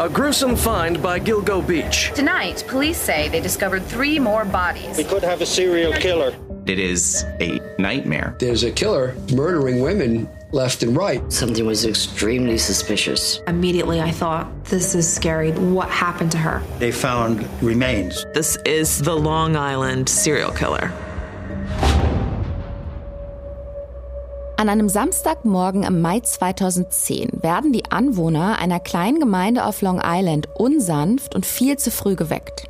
A gruesome find by Gilgo Beach. Tonight, police say they discovered three more bodies. We could have a serial killer. It is a nightmare. There's a killer murdering women left and right. Something was extremely suspicious. Immediately, I thought, this is scary. What happened to her? They found remains. This is the Long Island serial killer. An einem Samstagmorgen im Mai 2010 werden die Anwohner einer kleinen Gemeinde auf Long Island unsanft und viel zu früh geweckt.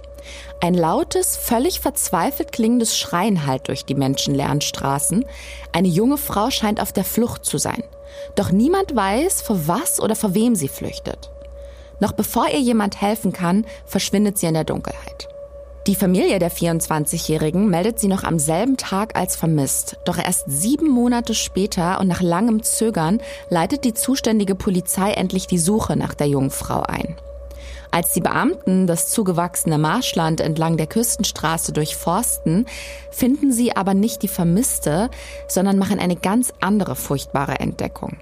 Ein lautes, völlig verzweifelt klingendes Schreien hallt durch die menschenleeren Straßen. Eine junge Frau scheint auf der Flucht zu sein. Doch niemand weiß, vor was oder vor wem sie flüchtet. Noch bevor ihr jemand helfen kann, verschwindet sie in der Dunkelheit. Die Familie der 24-Jährigen meldet sie noch am selben Tag als vermisst. Doch erst sieben Monate später und nach langem Zögern leitet die zuständige Polizei endlich die Suche nach der jungen Frau ein. Als die Beamten das zugewachsene Marschland entlang der Küstenstraße durchforsten, finden sie aber nicht die Vermisste, sondern machen eine ganz andere furchtbare Entdeckung.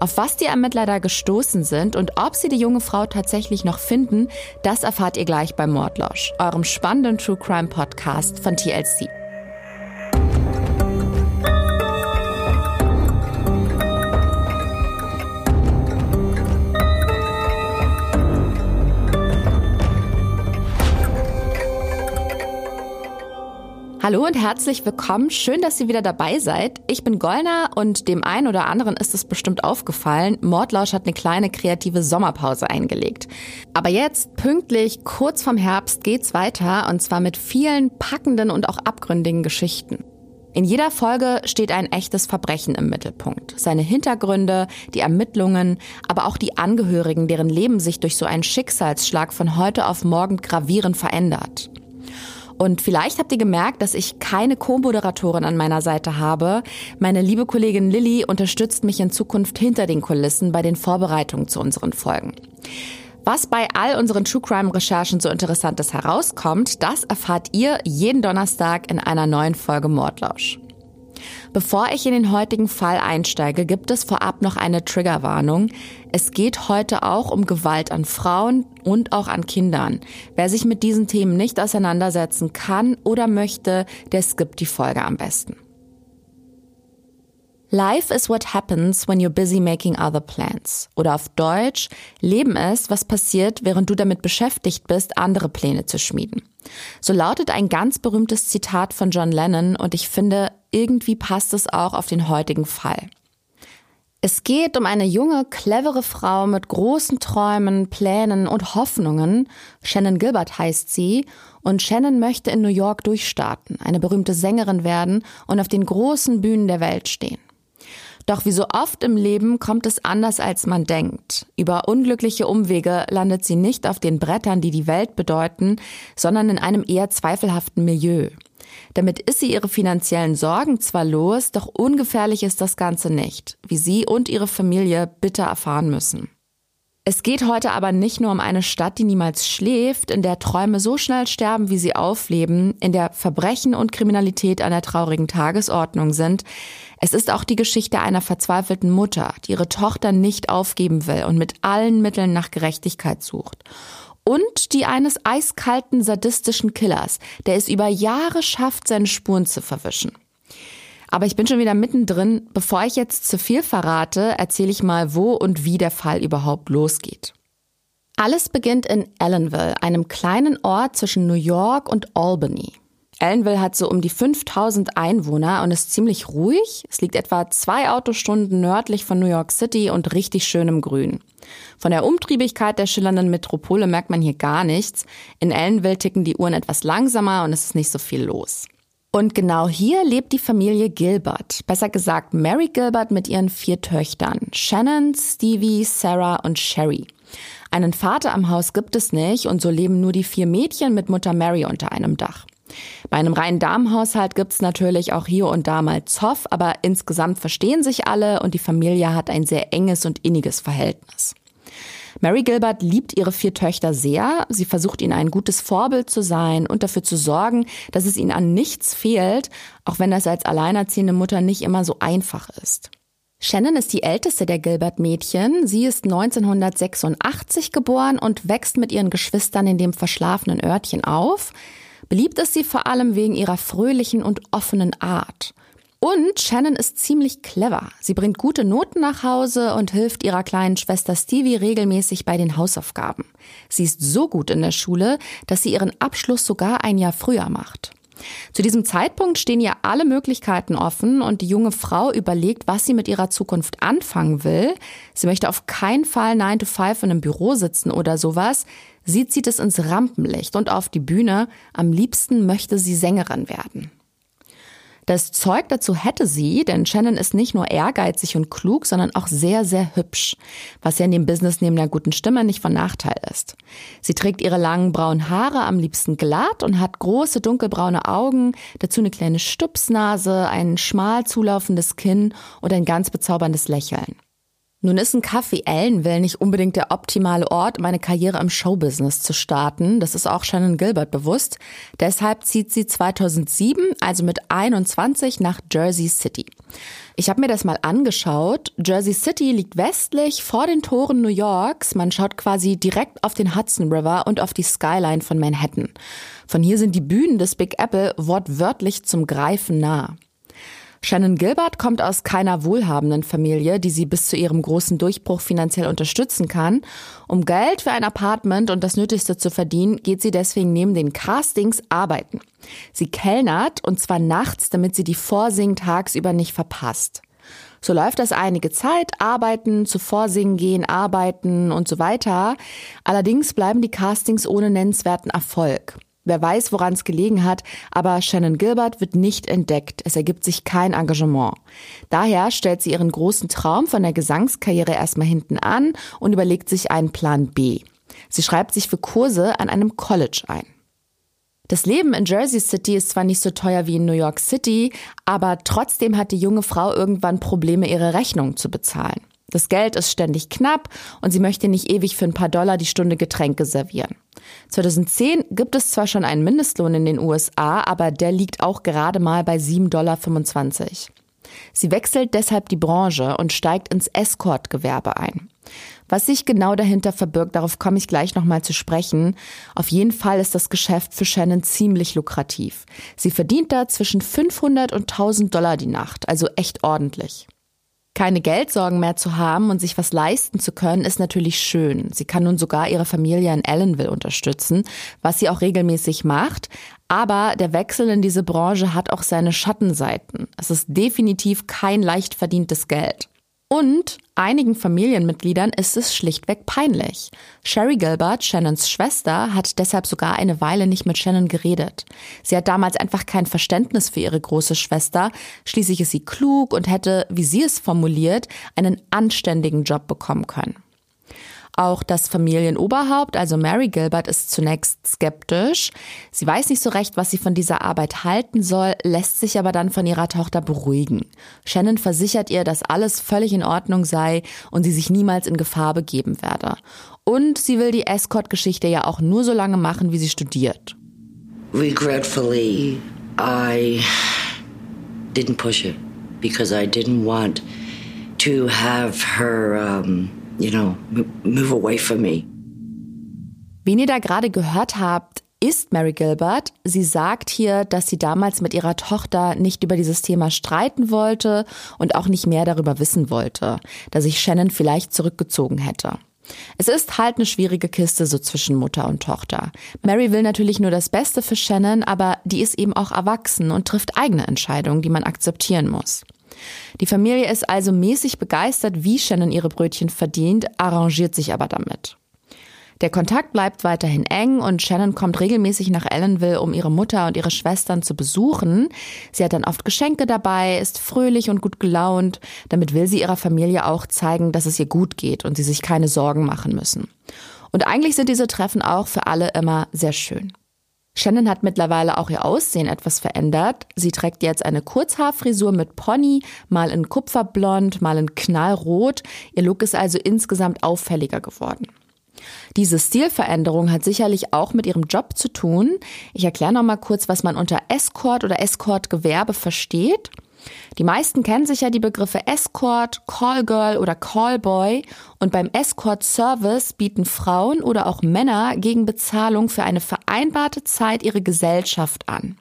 Auf was die Ermittler da gestoßen sind und ob sie die junge Frau tatsächlich noch finden, das erfahrt ihr gleich bei Mordlosch, eurem spannenden True Crime Podcast von TLC. Hallo und herzlich willkommen. Schön, dass ihr wieder dabei seid. Ich bin Gollner und dem einen oder anderen ist es bestimmt aufgefallen. Mordlausch hat eine kleine kreative Sommerpause eingelegt. Aber jetzt, pünktlich, kurz vorm Herbst, geht's weiter und zwar mit vielen packenden und auch abgründigen Geschichten. In jeder Folge steht ein echtes Verbrechen im Mittelpunkt. Seine Hintergründe, die Ermittlungen, aber auch die Angehörigen, deren Leben sich durch so einen Schicksalsschlag von heute auf morgen gravierend verändert. Und vielleicht habt ihr gemerkt, dass ich keine Co-Moderatorin an meiner Seite habe. Meine liebe Kollegin Lilly unterstützt mich in Zukunft hinter den Kulissen bei den Vorbereitungen zu unseren Folgen. Was bei all unseren True Crime Recherchen so Interessantes herauskommt, das erfahrt ihr jeden Donnerstag in einer neuen Folge Mordlausch. Bevor ich in den heutigen Fall einsteige, gibt es vorab noch eine Triggerwarnung. Es geht heute auch um Gewalt an Frauen und auch an Kindern. Wer sich mit diesen Themen nicht auseinandersetzen kann oder möchte, der skippt die Folge am besten. Life is what happens when you're busy making other plans. Oder auf Deutsch, Leben ist, was passiert, während du damit beschäftigt bist, andere Pläne zu schmieden. So lautet ein ganz berühmtes Zitat von John Lennon und ich finde, irgendwie passt es auch auf den heutigen Fall. Es geht um eine junge, clevere Frau mit großen Träumen, Plänen und Hoffnungen. Shannon Gilbert heißt sie und Shannon möchte in New York durchstarten, eine berühmte Sängerin werden und auf den großen Bühnen der Welt stehen. Doch wie so oft im Leben kommt es anders, als man denkt. Über unglückliche Umwege landet sie nicht auf den Brettern, die die Welt bedeuten, sondern in einem eher zweifelhaften Milieu. Damit ist sie ihre finanziellen Sorgen zwar los, doch ungefährlich ist das Ganze nicht, wie sie und ihre Familie bitter erfahren müssen. Es geht heute aber nicht nur um eine Stadt, die niemals schläft, in der Träume so schnell sterben, wie sie aufleben, in der Verbrechen und Kriminalität an der traurigen Tagesordnung sind. Es ist auch die Geschichte einer verzweifelten Mutter, die ihre Tochter nicht aufgeben will und mit allen Mitteln nach Gerechtigkeit sucht. Und die eines eiskalten, sadistischen Killers, der es über Jahre schafft, seine Spuren zu verwischen. Aber ich bin schon wieder mittendrin. Bevor ich jetzt zu viel verrate, erzähle ich mal, wo und wie der Fall überhaupt losgeht. Alles beginnt in Ellenville, einem kleinen Ort zwischen New York und Albany. Ellenville hat so um die 5000 Einwohner und ist ziemlich ruhig. Es liegt etwa zwei Autostunden nördlich von New York City und richtig schön im Grün. Von der Umtriebigkeit der schillernden Metropole merkt man hier gar nichts. In Ellenville ticken die Uhren etwas langsamer und es ist nicht so viel los. Und genau hier lebt die Familie Gilbert, besser gesagt Mary Gilbert mit ihren vier Töchtern, Shannon, Stevie, Sarah und Sherry. Einen Vater am Haus gibt es nicht und so leben nur die vier Mädchen mit Mutter Mary unter einem Dach. Bei einem reinen Damenhaushalt gibt's natürlich auch hier und da mal Zoff, aber insgesamt verstehen sich alle und die Familie hat ein sehr enges und inniges Verhältnis. Mary Gilbert liebt ihre vier Töchter sehr. Sie versucht ihnen ein gutes Vorbild zu sein und dafür zu sorgen, dass es ihnen an nichts fehlt, auch wenn das als alleinerziehende Mutter nicht immer so einfach ist. Shannon ist die älteste der Gilbert-Mädchen. Sie ist 1986 geboren und wächst mit ihren Geschwistern in dem verschlafenen Örtchen auf. Beliebt ist sie vor allem wegen ihrer fröhlichen und offenen Art. Und Shannon ist ziemlich clever. Sie bringt gute Noten nach Hause und hilft ihrer kleinen Schwester Stevie regelmäßig bei den Hausaufgaben. Sie ist so gut in der Schule, dass sie ihren Abschluss sogar ein Jahr früher macht. Zu diesem Zeitpunkt stehen ihr alle Möglichkeiten offen und die junge Frau überlegt, was sie mit ihrer Zukunft anfangen will. Sie möchte auf keinen Fall 9 to 5 in einem Büro sitzen oder sowas. Sie zieht es ins Rampenlicht und auf die Bühne. Am liebsten möchte sie Sängerin werden. Das Zeug dazu hätte sie, denn Shannon ist nicht nur ehrgeizig und klug, sondern auch sehr, sehr hübsch, was ja in dem Business neben der guten Stimme nicht von Nachteil ist. Sie trägt ihre langen braunen Haare am liebsten glatt und hat große dunkelbraune Augen, dazu eine kleine Stupsnase, ein schmal zulaufendes Kinn und ein ganz bezauberndes Lächeln. Nun ist ein Café Ellenville nicht unbedingt der optimale Ort, um eine Karriere im Showbusiness zu starten. Das ist auch Shannon Gilbert bewusst. Deshalb zieht sie 2007, also mit 21, nach Jersey City. Ich habe mir das mal angeschaut. Jersey City liegt westlich vor den Toren New Yorks. Man schaut quasi direkt auf den Hudson River und auf die Skyline von Manhattan. Von hier sind die Bühnen des Big Apple wortwörtlich zum Greifen nah. Shannon Gilbert kommt aus keiner wohlhabenden Familie, die sie bis zu ihrem großen Durchbruch finanziell unterstützen kann. Um Geld für ein Apartment und das Nötigste zu verdienen, geht sie deswegen neben den Castings arbeiten. Sie kellnert und zwar nachts, damit sie die Vorsingen tagsüber nicht verpasst. So läuft das einige Zeit, arbeiten, zu Vorsingen gehen, arbeiten und so weiter. Allerdings bleiben die Castings ohne nennenswerten Erfolg. Wer weiß, woran es gelegen hat, aber Shannon Gilbert wird nicht entdeckt. Es ergibt sich kein Engagement. Daher stellt sie ihren großen Traum von der Gesangskarriere erstmal hinten an und überlegt sich einen Plan B. Sie schreibt sich für Kurse an einem College ein. Das Leben in Jersey City ist zwar nicht so teuer wie in New York City, aber trotzdem hat die junge Frau irgendwann Probleme, ihre Rechnung zu bezahlen. Das Geld ist ständig knapp und sie möchte nicht ewig für ein paar Dollar die Stunde Getränke servieren. 2010 gibt es zwar schon einen Mindestlohn in den USA, aber der liegt auch gerade mal bei 7,25 Dollar. Sie wechselt deshalb die Branche und steigt ins Escort-Gewerbe ein. Was sich genau dahinter verbirgt, darauf komme ich gleich nochmal zu sprechen. Auf jeden Fall ist das Geschäft für Shannon ziemlich lukrativ. Sie verdient da zwischen 500 und 1000 Dollar die Nacht, also echt ordentlich. Keine Geldsorgen mehr zu haben und sich was leisten zu können, ist natürlich schön. Sie kann nun sogar ihre Familie in Allenville unterstützen, was sie auch regelmäßig macht. Aber der Wechsel in diese Branche hat auch seine Schattenseiten. Es ist definitiv kein leicht verdientes Geld. Und einigen Familienmitgliedern ist es schlichtweg peinlich. Sherry Gilbert, Shannons Schwester, hat deshalb sogar eine Weile nicht mit Shannon geredet. Sie hat damals einfach kein Verständnis für ihre große Schwester. Schließlich ist sie klug und hätte, wie sie es formuliert, einen anständigen Job bekommen können. Auch das Familienoberhaupt, also Mary Gilbert, ist zunächst skeptisch. Sie weiß nicht so recht, was sie von dieser Arbeit halten soll, lässt sich aber dann von ihrer Tochter beruhigen. Shannon versichert ihr, dass alles völlig in Ordnung sei und sie sich niemals in Gefahr begeben werde. Und sie will die Escort-Geschichte ja auch nur so lange machen, wie sie studiert. Regretfully, I didn't push it because I didn't want to have her um you know, move away from me. Wen ihr da gerade gehört habt, ist Mary Gilbert. Sie sagt hier, dass sie damals mit ihrer Tochter nicht über dieses Thema streiten wollte und auch nicht mehr darüber wissen wollte, da sich Shannon vielleicht zurückgezogen hätte. Es ist halt eine schwierige Kiste so zwischen Mutter und Tochter. Mary will natürlich nur das Beste für Shannon, aber die ist eben auch erwachsen und trifft eigene Entscheidungen, die man akzeptieren muss. Die Familie ist also mäßig begeistert, wie Shannon ihre Brötchen verdient, arrangiert sich aber damit. Der Kontakt bleibt weiterhin eng und Shannon kommt regelmäßig nach Ellenville, um ihre Mutter und ihre Schwestern zu besuchen. Sie hat dann oft Geschenke dabei, ist fröhlich und gut gelaunt. Damit will sie ihrer Familie auch zeigen, dass es ihr gut geht und sie sich keine Sorgen machen müssen. Und eigentlich sind diese Treffen auch für alle immer sehr schön. Shannon hat mittlerweile auch ihr Aussehen etwas verändert. Sie trägt jetzt eine Kurzhaarfrisur mit Pony, mal in Kupferblond, mal in Knallrot. Ihr Look ist also insgesamt auffälliger geworden. Diese Stilveränderung hat sicherlich auch mit ihrem Job zu tun. Ich erkläre noch mal kurz, was man unter Escort oder Escort-Gewerbe versteht. Die meisten kennen sich ja die Begriffe Escort, Callgirl oder Callboy und beim Escort Service bieten Frauen oder auch Männer gegen Bezahlung für eine vereinbarte Zeit ihre Gesellschaft an.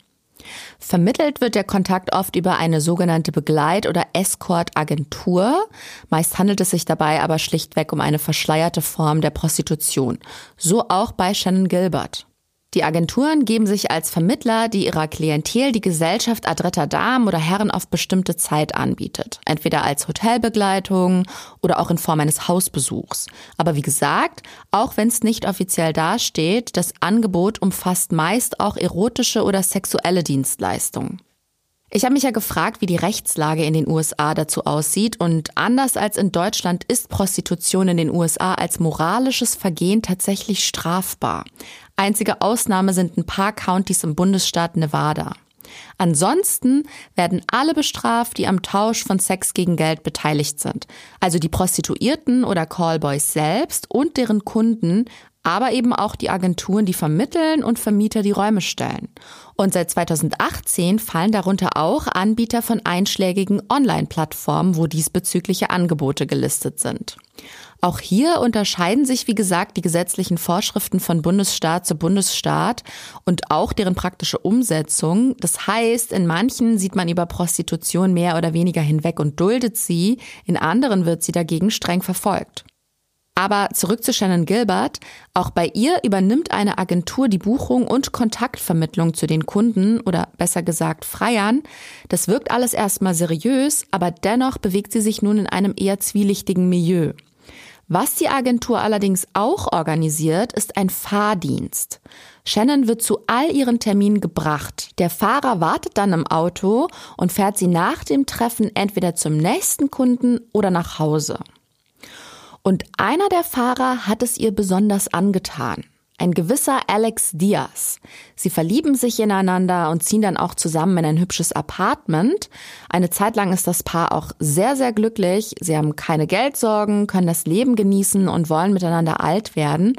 Vermittelt wird der Kontakt oft über eine sogenannte Begleit- oder Escort-Agentur. Meist handelt es sich dabei aber schlichtweg um eine verschleierte Form der Prostitution. So auch bei Shannon Gilbert. Die Agenturen geben sich als Vermittler, die ihrer Klientel die Gesellschaft adretter Damen oder Herren auf bestimmte Zeit anbietet. Entweder als Hotelbegleitung oder auch in Form eines Hausbesuchs. Aber wie gesagt, auch wenn es nicht offiziell dasteht, das Angebot umfasst meist auch erotische oder sexuelle Dienstleistungen. Ich habe mich ja gefragt, wie die Rechtslage in den USA dazu aussieht und anders als in Deutschland ist Prostitution in den USA als moralisches Vergehen tatsächlich strafbar. Einzige Ausnahme sind ein paar Countys im Bundesstaat Nevada. Ansonsten werden alle bestraft, die am Tausch von Sex gegen Geld beteiligt sind. Also die Prostituierten oder Callboys selbst und deren Kunden, aber eben auch die Agenturen, die vermitteln und Vermieter die Räume stellen. Und seit 2018 fallen darunter auch Anbieter von einschlägigen Online-Plattformen, wo diesbezügliche Angebote gelistet sind. Auch hier unterscheiden sich, wie gesagt, die gesetzlichen Vorschriften von Bundesstaat zu Bundesstaat und auch deren praktische Umsetzung. Das heißt, in manchen sieht man über Prostitution mehr oder weniger hinweg und duldet sie, in anderen wird sie dagegen streng verfolgt. Aber zurück zu Shannon Gilbert. Auch bei ihr übernimmt eine Agentur die Buchung und Kontaktvermittlung zu den Kunden oder besser gesagt Freiern. Das wirkt alles erstmal seriös, aber dennoch bewegt sie sich nun in einem eher zwielichtigen Milieu. Was die Agentur allerdings auch organisiert, ist ein Fahrdienst. Shannon wird zu all ihren Terminen gebracht. Der Fahrer wartet dann im Auto und fährt sie nach dem Treffen entweder zum nächsten Kunden oder nach Hause. Und einer der Fahrer hat es ihr besonders angetan ein gewisser Alex Diaz. Sie verlieben sich ineinander und ziehen dann auch zusammen in ein hübsches Apartment. Eine Zeit lang ist das Paar auch sehr, sehr glücklich. Sie haben keine Geldsorgen, können das Leben genießen und wollen miteinander alt werden.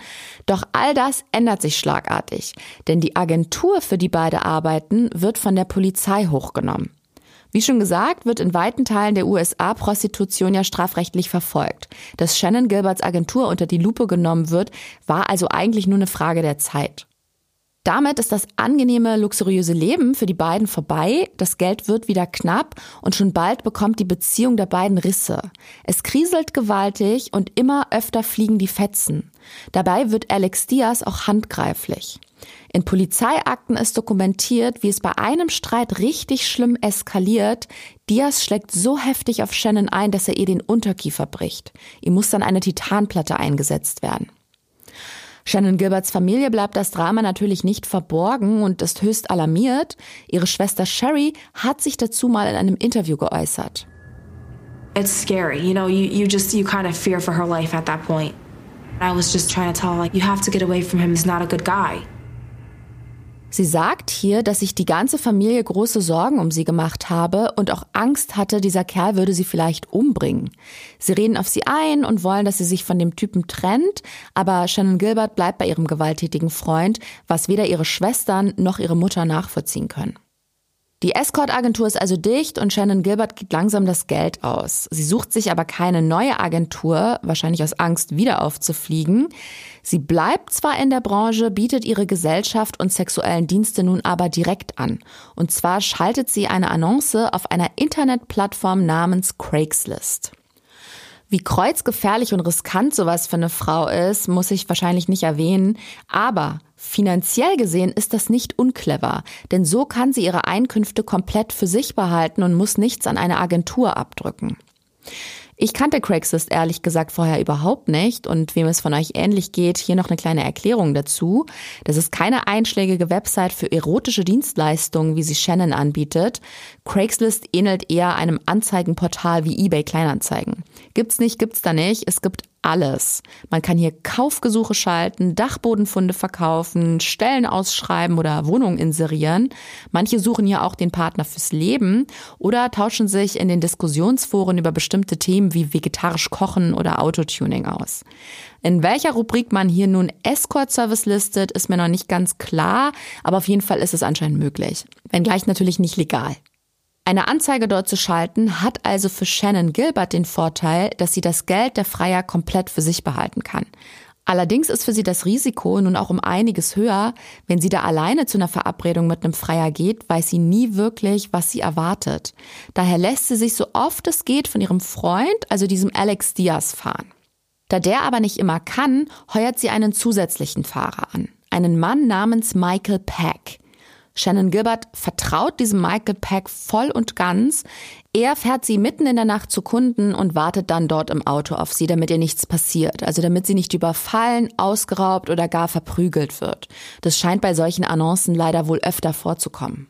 Doch all das ändert sich schlagartig, denn die Agentur, für die beide arbeiten, wird von der Polizei hochgenommen. Wie schon gesagt, wird in weiten Teilen der USA Prostitution ja strafrechtlich verfolgt. Dass Shannon Gilberts Agentur unter die Lupe genommen wird, war also eigentlich nur eine Frage der Zeit. Damit ist das angenehme, luxuriöse Leben für die beiden vorbei, das Geld wird wieder knapp und schon bald bekommt die Beziehung der beiden Risse. Es kriselt gewaltig und immer öfter fliegen die Fetzen. Dabei wird Alex Diaz auch handgreiflich. In Polizeiakten ist dokumentiert, wie es bei einem Streit richtig schlimm eskaliert. Diaz schlägt so heftig auf Shannon ein, dass er ihr den Unterkiefer bricht. Ihm muss dann eine Titanplatte eingesetzt werden. Shannon Gilberts Familie bleibt das Drama natürlich nicht verborgen und ist höchst alarmiert. Ihre Schwester Sherry hat sich dazu mal in einem Interview geäußert. It's scary, you know, you, you just, you kind of fear for her life at that point. I was just trying to tell her, like, you have to get away from him, he's not a good guy. Sie sagt hier, dass sich die ganze Familie große Sorgen um sie gemacht habe und auch Angst hatte, dieser Kerl würde sie vielleicht umbringen. Sie reden auf sie ein und wollen, dass sie sich von dem Typen trennt, aber Shannon Gilbert bleibt bei ihrem gewalttätigen Freund, was weder ihre Schwestern noch ihre Mutter nachvollziehen können. Die Escort-Agentur ist also dicht und Shannon Gilbert gibt langsam das Geld aus. Sie sucht sich aber keine neue Agentur, wahrscheinlich aus Angst, wieder aufzufliegen. Sie bleibt zwar in der Branche, bietet ihre Gesellschaft und sexuellen Dienste nun aber direkt an. Und zwar schaltet sie eine Annonce auf einer Internetplattform namens Craigslist. Wie kreuzgefährlich und riskant sowas für eine Frau ist, muss ich wahrscheinlich nicht erwähnen. Aber finanziell gesehen ist das nicht unclever, denn so kann sie ihre Einkünfte komplett für sich behalten und muss nichts an eine Agentur abdrücken. Ich kannte Craigslist ehrlich gesagt vorher überhaupt nicht und wem es von euch ähnlich geht, hier noch eine kleine Erklärung dazu. Das ist keine einschlägige Website für erotische Dienstleistungen, wie sie Shannon anbietet. Craigslist ähnelt eher einem Anzeigenportal wie eBay Kleinanzeigen. Gibt's nicht, gibt's da nicht. Es gibt alles. Man kann hier Kaufgesuche schalten, Dachbodenfunde verkaufen, Stellen ausschreiben oder Wohnungen inserieren. Manche suchen hier auch den Partner fürs Leben oder tauschen sich in den Diskussionsforen über bestimmte Themen wie vegetarisch kochen oder Autotuning aus. In welcher Rubrik man hier nun Escort Service listet, ist mir noch nicht ganz klar, aber auf jeden Fall ist es anscheinend möglich. Wenngleich natürlich nicht legal. Eine Anzeige dort zu schalten hat also für Shannon Gilbert den Vorteil, dass sie das Geld der Freier komplett für sich behalten kann. Allerdings ist für sie das Risiko nun auch um einiges höher. Wenn sie da alleine zu einer Verabredung mit einem Freier geht, weiß sie nie wirklich, was sie erwartet. Daher lässt sie sich so oft es geht von ihrem Freund, also diesem Alex Diaz, fahren. Da der aber nicht immer kann, heuert sie einen zusätzlichen Fahrer an. Einen Mann namens Michael Peck. Shannon Gilbert vertraut diesem Michael Peck voll und ganz. Er fährt sie mitten in der Nacht zu Kunden und wartet dann dort im Auto auf sie, damit ihr nichts passiert. Also damit sie nicht überfallen, ausgeraubt oder gar verprügelt wird. Das scheint bei solchen Annoncen leider wohl öfter vorzukommen.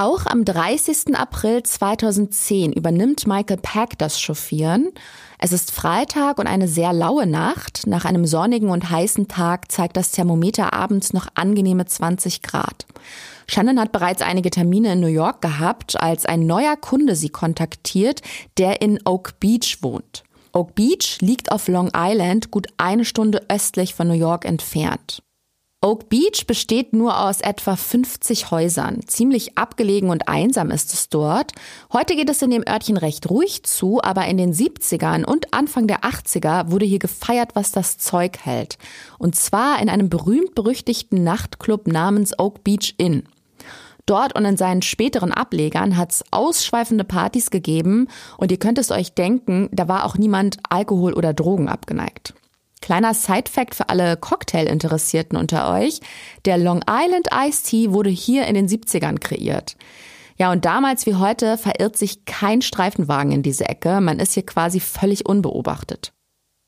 Auch am 30. April 2010 übernimmt Michael Peck das Chauffieren. Es ist Freitag und eine sehr laue Nacht. Nach einem sonnigen und heißen Tag zeigt das Thermometer abends noch angenehme 20 Grad. Shannon hat bereits einige Termine in New York gehabt, als ein neuer Kunde sie kontaktiert, der in Oak Beach wohnt. Oak Beach liegt auf Long Island, gut eine Stunde östlich von New York entfernt. Oak Beach besteht nur aus etwa 50 Häusern. Ziemlich abgelegen und einsam ist es dort. Heute geht es in dem Örtchen recht ruhig zu, aber in den 70ern und Anfang der 80er wurde hier gefeiert, was das Zeug hält. Und zwar in einem berühmt-berüchtigten Nachtclub namens Oak Beach Inn. Dort und in seinen späteren Ablegern hat es ausschweifende Partys gegeben und ihr könnt es euch denken, da war auch niemand Alkohol oder Drogen abgeneigt. Kleiner Side-Fact für alle Cocktail-Interessierten unter euch. Der Long Island Iced Tea wurde hier in den 70ern kreiert. Ja, und damals wie heute verirrt sich kein Streifenwagen in diese Ecke. Man ist hier quasi völlig unbeobachtet.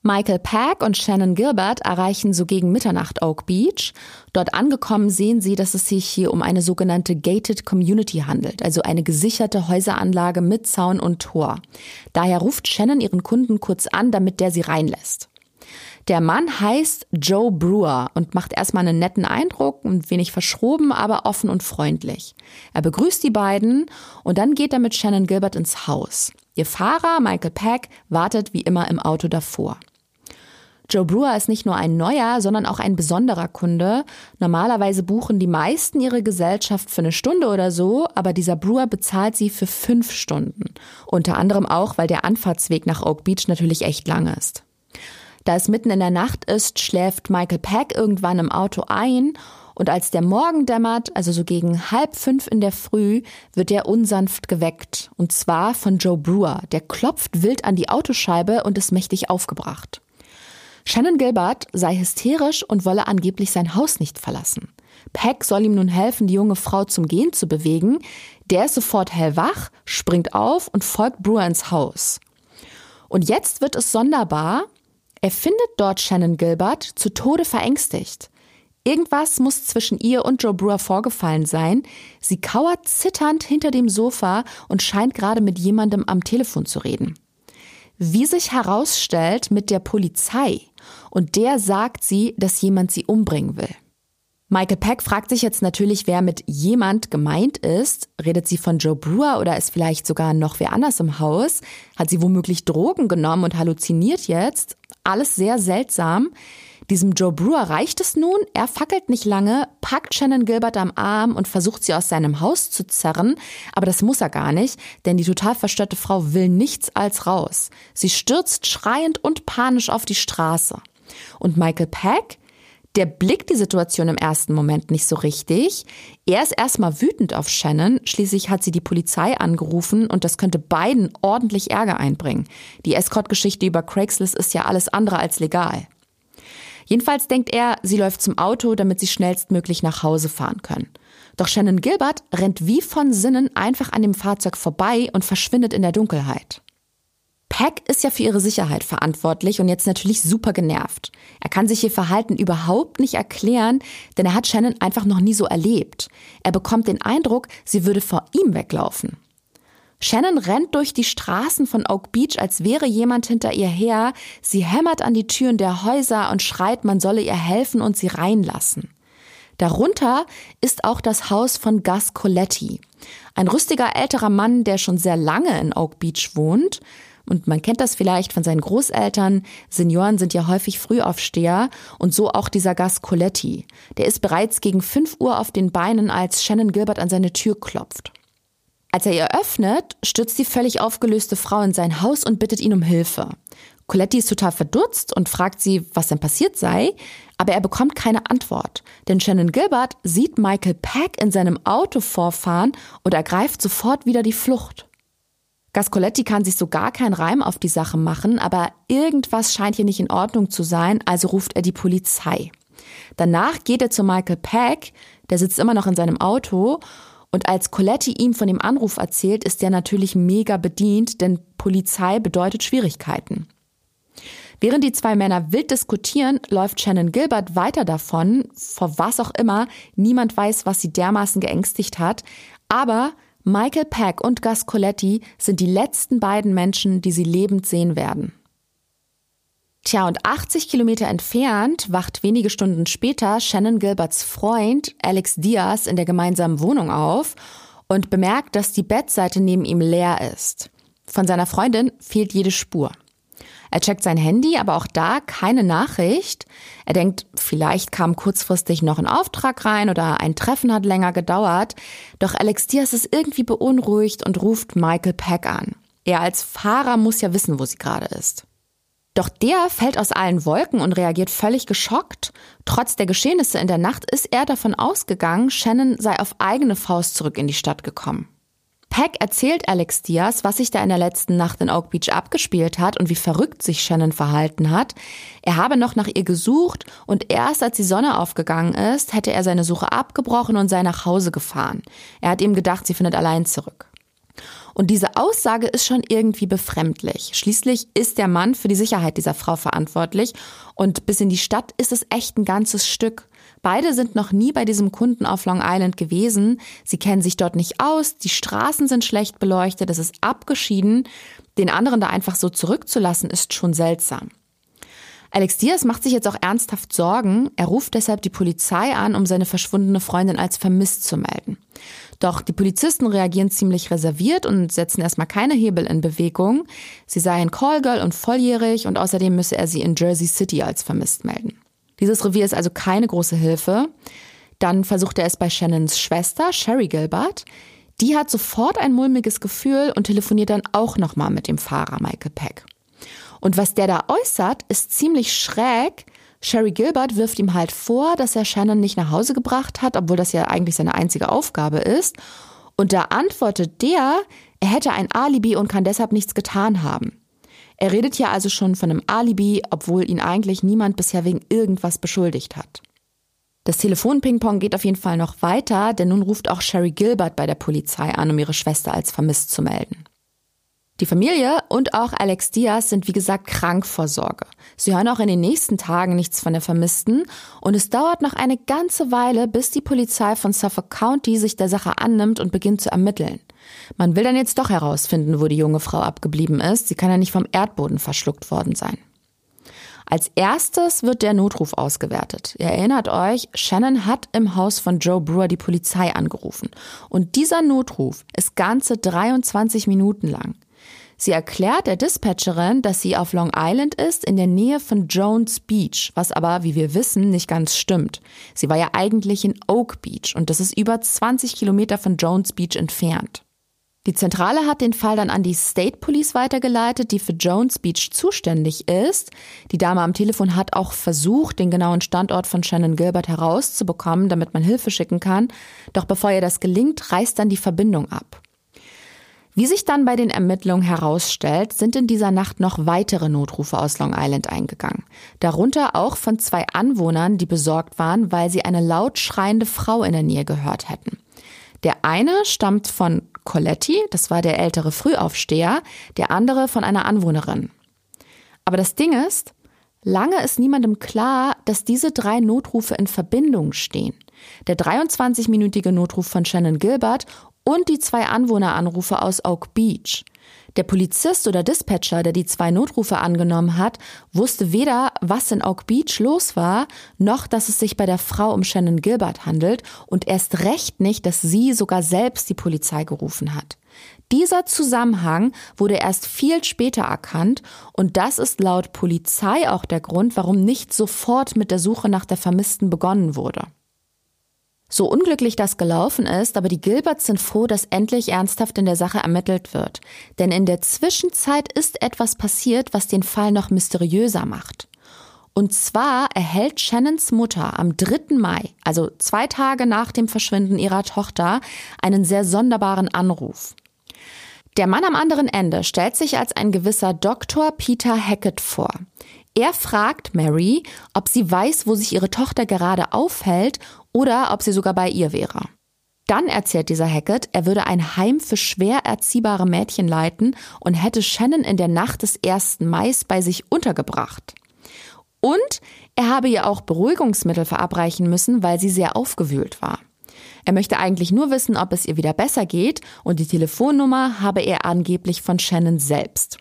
Michael Pack und Shannon Gilbert erreichen so gegen Mitternacht Oak Beach. Dort angekommen sehen sie, dass es sich hier um eine sogenannte Gated Community handelt, also eine gesicherte Häuseranlage mit Zaun und Tor. Daher ruft Shannon ihren Kunden kurz an, damit der sie reinlässt. Der Mann heißt Joe Brewer und macht erstmal einen netten Eindruck, ein wenig verschroben, aber offen und freundlich. Er begrüßt die beiden und dann geht er mit Shannon Gilbert ins Haus. Ihr Fahrer, Michael Peck, wartet wie immer im Auto davor. Joe Brewer ist nicht nur ein neuer, sondern auch ein besonderer Kunde. Normalerweise buchen die meisten ihre Gesellschaft für eine Stunde oder so, aber dieser Brewer bezahlt sie für fünf Stunden. Unter anderem auch, weil der Anfahrtsweg nach Oak Beach natürlich echt lang ist. Da es mitten in der Nacht ist, schläft Michael Peck irgendwann im Auto ein und als der Morgen dämmert, also so gegen halb fünf in der Früh, wird er unsanft geweckt. Und zwar von Joe Brewer. Der klopft wild an die Autoscheibe und ist mächtig aufgebracht. Shannon Gilbert sei hysterisch und wolle angeblich sein Haus nicht verlassen. Peck soll ihm nun helfen, die junge Frau zum Gehen zu bewegen. Der ist sofort hellwach, springt auf und folgt Brewer ins Haus. Und jetzt wird es sonderbar. Er findet dort Shannon Gilbert zu Tode verängstigt. Irgendwas muss zwischen ihr und Joe Brewer vorgefallen sein. Sie kauert zitternd hinter dem Sofa und scheint gerade mit jemandem am Telefon zu reden. Wie sich herausstellt, mit der Polizei. Und der sagt sie, dass jemand sie umbringen will. Michael Peck fragt sich jetzt natürlich, wer mit jemand gemeint ist. Redet sie von Joe Brewer oder ist vielleicht sogar noch wer anders im Haus? Hat sie womöglich Drogen genommen und halluziniert jetzt? Alles sehr seltsam. Diesem Joe Brewer reicht es nun, er fackelt nicht lange, packt Shannon Gilbert am Arm und versucht sie aus seinem Haus zu zerren, aber das muss er gar nicht, denn die total verstörte Frau will nichts als raus. Sie stürzt schreiend und panisch auf die Straße. Und Michael Peck, der blickt die Situation im ersten Moment nicht so richtig. Er ist erstmal wütend auf Shannon, schließlich hat sie die Polizei angerufen und das könnte beiden ordentlich Ärger einbringen. Die Escort-Geschichte über Craigslist ist ja alles andere als legal. Jedenfalls denkt er, sie läuft zum Auto, damit sie schnellstmöglich nach Hause fahren können. Doch Shannon Gilbert rennt wie von Sinnen einfach an dem Fahrzeug vorbei und verschwindet in der Dunkelheit. Peck ist ja für ihre Sicherheit verantwortlich und jetzt natürlich super genervt. Er kann sich ihr Verhalten überhaupt nicht erklären, denn er hat Shannon einfach noch nie so erlebt. Er bekommt den Eindruck, sie würde vor ihm weglaufen. Shannon rennt durch die Straßen von Oak Beach, als wäre jemand hinter ihr her. Sie hämmert an die Türen der Häuser und schreit, man solle ihr helfen und sie reinlassen. Darunter ist auch das Haus von Gus Coletti. Ein rüstiger älterer Mann, der schon sehr lange in Oak Beach wohnt. Und man kennt das vielleicht von seinen Großeltern. Senioren sind ja häufig Frühaufsteher und so auch dieser Gus Coletti. Der ist bereits gegen 5 Uhr auf den Beinen, als Shannon Gilbert an seine Tür klopft. Als er ihr öffnet, stürzt die völlig aufgelöste Frau in sein Haus und bittet ihn um Hilfe. Coletti ist total verdutzt und fragt sie, was denn passiert sei, aber er bekommt keine Antwort. Denn Shannon Gilbert sieht Michael Peck in seinem Auto vorfahren und ergreift sofort wieder die Flucht. Gascoletti kann sich so gar keinen Reim auf die Sache machen, aber irgendwas scheint hier nicht in Ordnung zu sein, also ruft er die Polizei. Danach geht er zu Michael Peck, der sitzt immer noch in seinem Auto und als Coletti ihm von dem Anruf erzählt, ist er natürlich mega bedient, denn Polizei bedeutet Schwierigkeiten. Während die zwei Männer wild diskutieren, läuft Shannon Gilbert weiter davon, vor was auch immer. Niemand weiß, was sie dermaßen geängstigt hat. Aber Michael Peck und Gus Coletti sind die letzten beiden Menschen, die sie lebend sehen werden. Tja, und 80 Kilometer entfernt wacht wenige Stunden später Shannon Gilberts Freund Alex Diaz in der gemeinsamen Wohnung auf und bemerkt, dass die Bettseite neben ihm leer ist. Von seiner Freundin fehlt jede Spur. Er checkt sein Handy, aber auch da keine Nachricht. Er denkt, vielleicht kam kurzfristig noch ein Auftrag rein oder ein Treffen hat länger gedauert. Doch Alex Diaz ist irgendwie beunruhigt und ruft Michael Peck an. Er als Fahrer muss ja wissen, wo sie gerade ist. Doch der fällt aus allen Wolken und reagiert völlig geschockt. Trotz der Geschehnisse in der Nacht ist er davon ausgegangen, Shannon sei auf eigene Faust zurück in die Stadt gekommen. Peck erzählt Alex Diaz, was sich da in der letzten Nacht in Oak Beach abgespielt hat und wie verrückt sich Shannon verhalten hat. Er habe noch nach ihr gesucht und erst als die Sonne aufgegangen ist, hätte er seine Suche abgebrochen und sei nach Hause gefahren. Er hat ihm gedacht, sie findet allein zurück. Und diese Aussage ist schon irgendwie befremdlich. Schließlich ist der Mann für die Sicherheit dieser Frau verantwortlich und bis in die Stadt ist es echt ein ganzes Stück. Beide sind noch nie bei diesem Kunden auf Long Island gewesen. Sie kennen sich dort nicht aus. Die Straßen sind schlecht beleuchtet. Es ist abgeschieden. Den anderen da einfach so zurückzulassen, ist schon seltsam. Alex Diaz macht sich jetzt auch ernsthaft Sorgen. Er ruft deshalb die Polizei an, um seine verschwundene Freundin als vermisst zu melden. Doch die Polizisten reagieren ziemlich reserviert und setzen erstmal keine Hebel in Bewegung. Sie sei ein Callgirl und volljährig und außerdem müsse er sie in Jersey City als vermisst melden. Dieses Revier ist also keine große Hilfe. Dann versucht er es bei Shannons Schwester, Sherry Gilbert. Die hat sofort ein mulmiges Gefühl und telefoniert dann auch nochmal mit dem Fahrer Michael Peck. Und was der da äußert, ist ziemlich schräg. Sherry Gilbert wirft ihm halt vor, dass er Shannon nicht nach Hause gebracht hat, obwohl das ja eigentlich seine einzige Aufgabe ist. Und da antwortet der, er hätte ein Alibi und kann deshalb nichts getan haben. Er redet hier also schon von einem Alibi, obwohl ihn eigentlich niemand bisher wegen irgendwas beschuldigt hat. Das Telefon-Ping-Pong geht auf jeden Fall noch weiter, denn nun ruft auch Sherry Gilbert bei der Polizei an, um ihre Schwester als vermisst zu melden. Die Familie und auch Alex Diaz sind wie gesagt krank vor Sorge. Sie hören auch in den nächsten Tagen nichts von der Vermissten und es dauert noch eine ganze Weile, bis die Polizei von Suffolk County sich der Sache annimmt und beginnt zu ermitteln. Man will dann jetzt doch herausfinden, wo die junge Frau abgeblieben ist. Sie kann ja nicht vom Erdboden verschluckt worden sein. Als erstes wird der Notruf ausgewertet. Ihr erinnert euch, Shannon hat im Haus von Joe Brewer die Polizei angerufen. Und dieser Notruf ist ganze 23 Minuten lang. Sie erklärt der Dispatcherin, dass sie auf Long Island ist, in der Nähe von Jones Beach, was aber, wie wir wissen, nicht ganz stimmt. Sie war ja eigentlich in Oak Beach und das ist über 20 Kilometer von Jones Beach entfernt. Die Zentrale hat den Fall dann an die State Police weitergeleitet, die für Jones Beach zuständig ist. Die Dame am Telefon hat auch versucht, den genauen Standort von Shannon Gilbert herauszubekommen, damit man Hilfe schicken kann. Doch bevor ihr das gelingt, reißt dann die Verbindung ab. Wie sich dann bei den Ermittlungen herausstellt, sind in dieser Nacht noch weitere Notrufe aus Long Island eingegangen. Darunter auch von zwei Anwohnern, die besorgt waren, weil sie eine laut schreiende Frau in der Nähe gehört hätten. Der eine stammt von Coletti, das war der ältere Frühaufsteher, der andere von einer Anwohnerin. Aber das Ding ist, lange ist niemandem klar, dass diese drei Notrufe in Verbindung stehen. Der 23-minütige Notruf von Shannon Gilbert und die zwei Anwohneranrufe aus Oak Beach. Der Polizist oder Dispatcher, der die zwei Notrufe angenommen hat, wusste weder, was in Oak Beach los war, noch, dass es sich bei der Frau um Shannon Gilbert handelt und erst recht nicht, dass sie sogar selbst die Polizei gerufen hat. Dieser Zusammenhang wurde erst viel später erkannt und das ist laut Polizei auch der Grund, warum nicht sofort mit der Suche nach der Vermissten begonnen wurde. So unglücklich das gelaufen ist, aber die Gilberts sind froh, dass endlich ernsthaft in der Sache ermittelt wird. Denn in der Zwischenzeit ist etwas passiert, was den Fall noch mysteriöser macht. Und zwar erhält Shannons Mutter am 3. Mai, also zwei Tage nach dem Verschwinden ihrer Tochter, einen sehr sonderbaren Anruf. Der Mann am anderen Ende stellt sich als ein gewisser Dr. Peter Hackett vor. Er fragt Mary, ob sie weiß, wo sich ihre Tochter gerade aufhält oder ob sie sogar bei ihr wäre. Dann erzählt dieser Hackett, er würde ein Heim für schwer erziehbare Mädchen leiten und hätte Shannon in der Nacht des 1. Mai bei sich untergebracht. Und er habe ihr auch Beruhigungsmittel verabreichen müssen, weil sie sehr aufgewühlt war. Er möchte eigentlich nur wissen, ob es ihr wieder besser geht und die Telefonnummer habe er angeblich von Shannon selbst.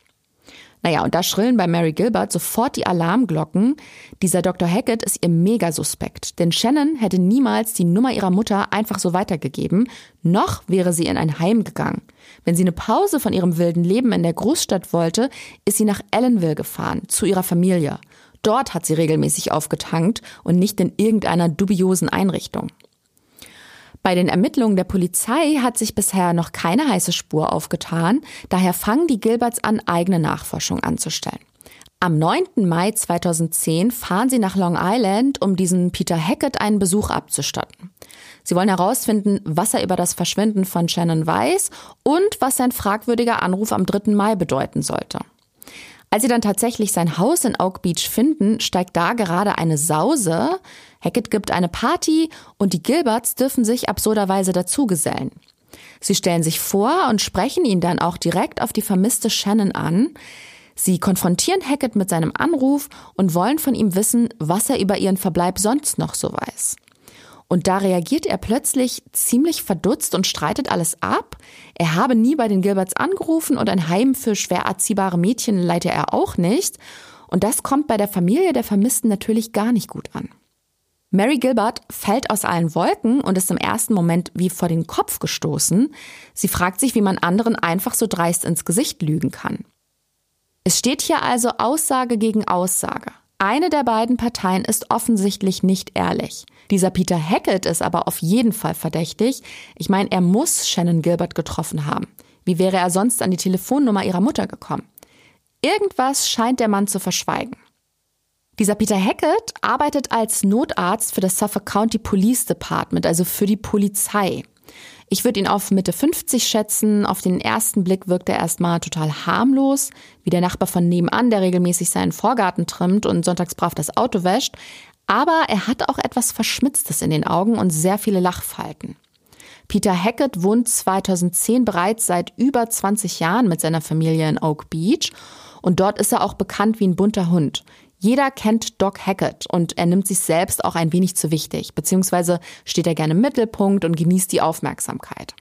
Naja, und da schrillen bei Mary Gilbert sofort die Alarmglocken. Dieser Dr. Hackett ist ihr mega suspekt, denn Shannon hätte niemals die Nummer ihrer Mutter einfach so weitergegeben, noch wäre sie in ein Heim gegangen. Wenn sie eine Pause von ihrem wilden Leben in der Großstadt wollte, ist sie nach Ellenville gefahren, zu ihrer Familie. Dort hat sie regelmäßig aufgetankt und nicht in irgendeiner dubiosen Einrichtung. Bei den Ermittlungen der Polizei hat sich bisher noch keine heiße Spur aufgetan, daher fangen die Gilberts an, eigene Nachforschung anzustellen. Am 9. Mai 2010 fahren sie nach Long Island, um diesem Peter Hackett einen Besuch abzustatten. Sie wollen herausfinden, was er über das Verschwinden von Shannon weiß und was sein fragwürdiger Anruf am 3. Mai bedeuten sollte. Als sie dann tatsächlich sein Haus in Oak Beach finden, steigt da gerade eine Sause. Hackett gibt eine Party und die Gilberts dürfen sich absurderweise dazugesellen. Sie stellen sich vor und sprechen ihn dann auch direkt auf die vermisste Shannon an. Sie konfrontieren Hackett mit seinem Anruf und wollen von ihm wissen, was er über ihren Verbleib sonst noch so weiß. Und da reagiert er plötzlich ziemlich verdutzt und streitet alles ab. Er habe nie bei den Gilberts angerufen und ein Heim für schwer erziehbare Mädchen leite er auch nicht. Und das kommt bei der Familie der Vermissten natürlich gar nicht gut an. Mary Gilbert fällt aus allen Wolken und ist im ersten Moment wie vor den Kopf gestoßen. Sie fragt sich, wie man anderen einfach so dreist ins Gesicht lügen kann. Es steht hier also Aussage gegen Aussage. Eine der beiden Parteien ist offensichtlich nicht ehrlich. Dieser Peter Hackett ist aber auf jeden Fall verdächtig. Ich meine, er muss Shannon Gilbert getroffen haben. Wie wäre er sonst an die Telefonnummer ihrer Mutter gekommen? Irgendwas scheint der Mann zu verschweigen. Dieser Peter Hackett arbeitet als Notarzt für das Suffolk County Police Department, also für die Polizei. Ich würde ihn auf Mitte 50 schätzen. Auf den ersten Blick wirkt er erstmal total harmlos, wie der Nachbar von nebenan, der regelmäßig seinen Vorgarten trimmt und sonntags brav das Auto wäscht. Aber er hat auch etwas Verschmitztes in den Augen und sehr viele Lachfalten. Peter Hackett wohnt 2010 bereits seit über 20 Jahren mit seiner Familie in Oak Beach und dort ist er auch bekannt wie ein bunter Hund. Jeder kennt Doc Hackett und er nimmt sich selbst auch ein wenig zu wichtig, beziehungsweise steht er gerne im Mittelpunkt und genießt die Aufmerksamkeit.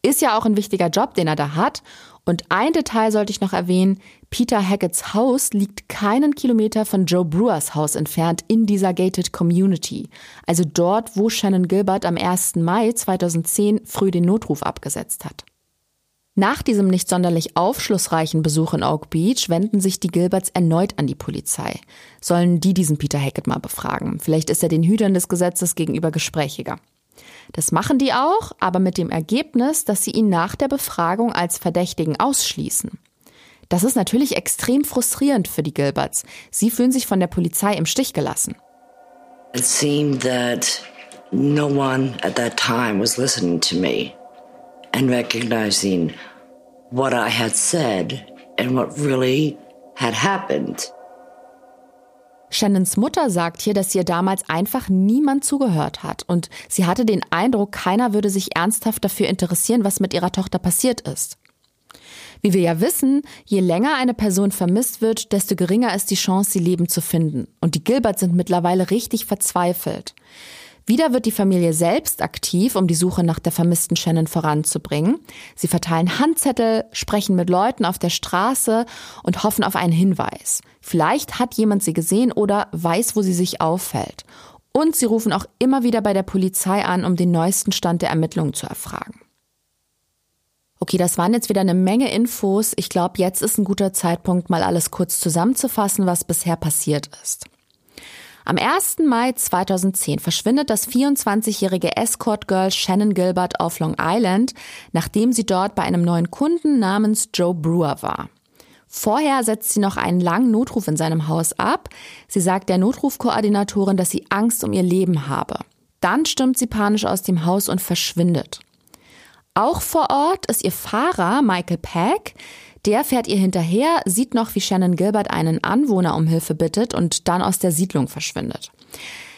Ist ja auch ein wichtiger Job, den er da hat. Und ein Detail sollte ich noch erwähnen. Peter Hacketts Haus liegt keinen Kilometer von Joe Brewers Haus entfernt in dieser gated Community. Also dort, wo Shannon Gilbert am 1. Mai 2010 früh den Notruf abgesetzt hat. Nach diesem nicht sonderlich aufschlussreichen Besuch in Oak Beach wenden sich die Gilberts erneut an die Polizei. Sollen die diesen Peter Hackett mal befragen? Vielleicht ist er den Hütern des Gesetzes gegenüber gesprächiger. Das machen die auch, aber mit dem Ergebnis, dass sie ihn nach der Befragung als Verdächtigen ausschließen. Das ist natürlich extrem frustrierend für die Gilberts. Sie fühlen sich von der Polizei im Stich gelassen. It seemed that no one at that time was listening to me and recognizing what I had said and what really had happened. Shannons Mutter sagt hier, dass ihr damals einfach niemand zugehört hat und sie hatte den Eindruck, keiner würde sich ernsthaft dafür interessieren, was mit ihrer Tochter passiert ist. Wie wir ja wissen, je länger eine Person vermisst wird, desto geringer ist die Chance, sie lebend zu finden. Und die Gilberts sind mittlerweile richtig verzweifelt. Wieder wird die Familie selbst aktiv, um die Suche nach der vermissten Shannon voranzubringen. Sie verteilen Handzettel, sprechen mit Leuten auf der Straße und hoffen auf einen Hinweis. Vielleicht hat jemand sie gesehen oder weiß, wo sie sich auffällt. Und sie rufen auch immer wieder bei der Polizei an, um den neuesten Stand der Ermittlungen zu erfragen. Okay, das waren jetzt wieder eine Menge Infos. Ich glaube, jetzt ist ein guter Zeitpunkt, mal alles kurz zusammenzufassen, was bisher passiert ist. Am 1. Mai 2010 verschwindet das 24-jährige Escort-Girl Shannon Gilbert auf Long Island, nachdem sie dort bei einem neuen Kunden namens Joe Brewer war. Vorher setzt sie noch einen langen Notruf in seinem Haus ab. Sie sagt der Notrufkoordinatorin, dass sie Angst um ihr Leben habe. Dann stürmt sie panisch aus dem Haus und verschwindet. Auch vor Ort ist ihr Fahrer Michael Peck. Der fährt ihr hinterher, sieht noch, wie Shannon Gilbert einen Anwohner um Hilfe bittet und dann aus der Siedlung verschwindet.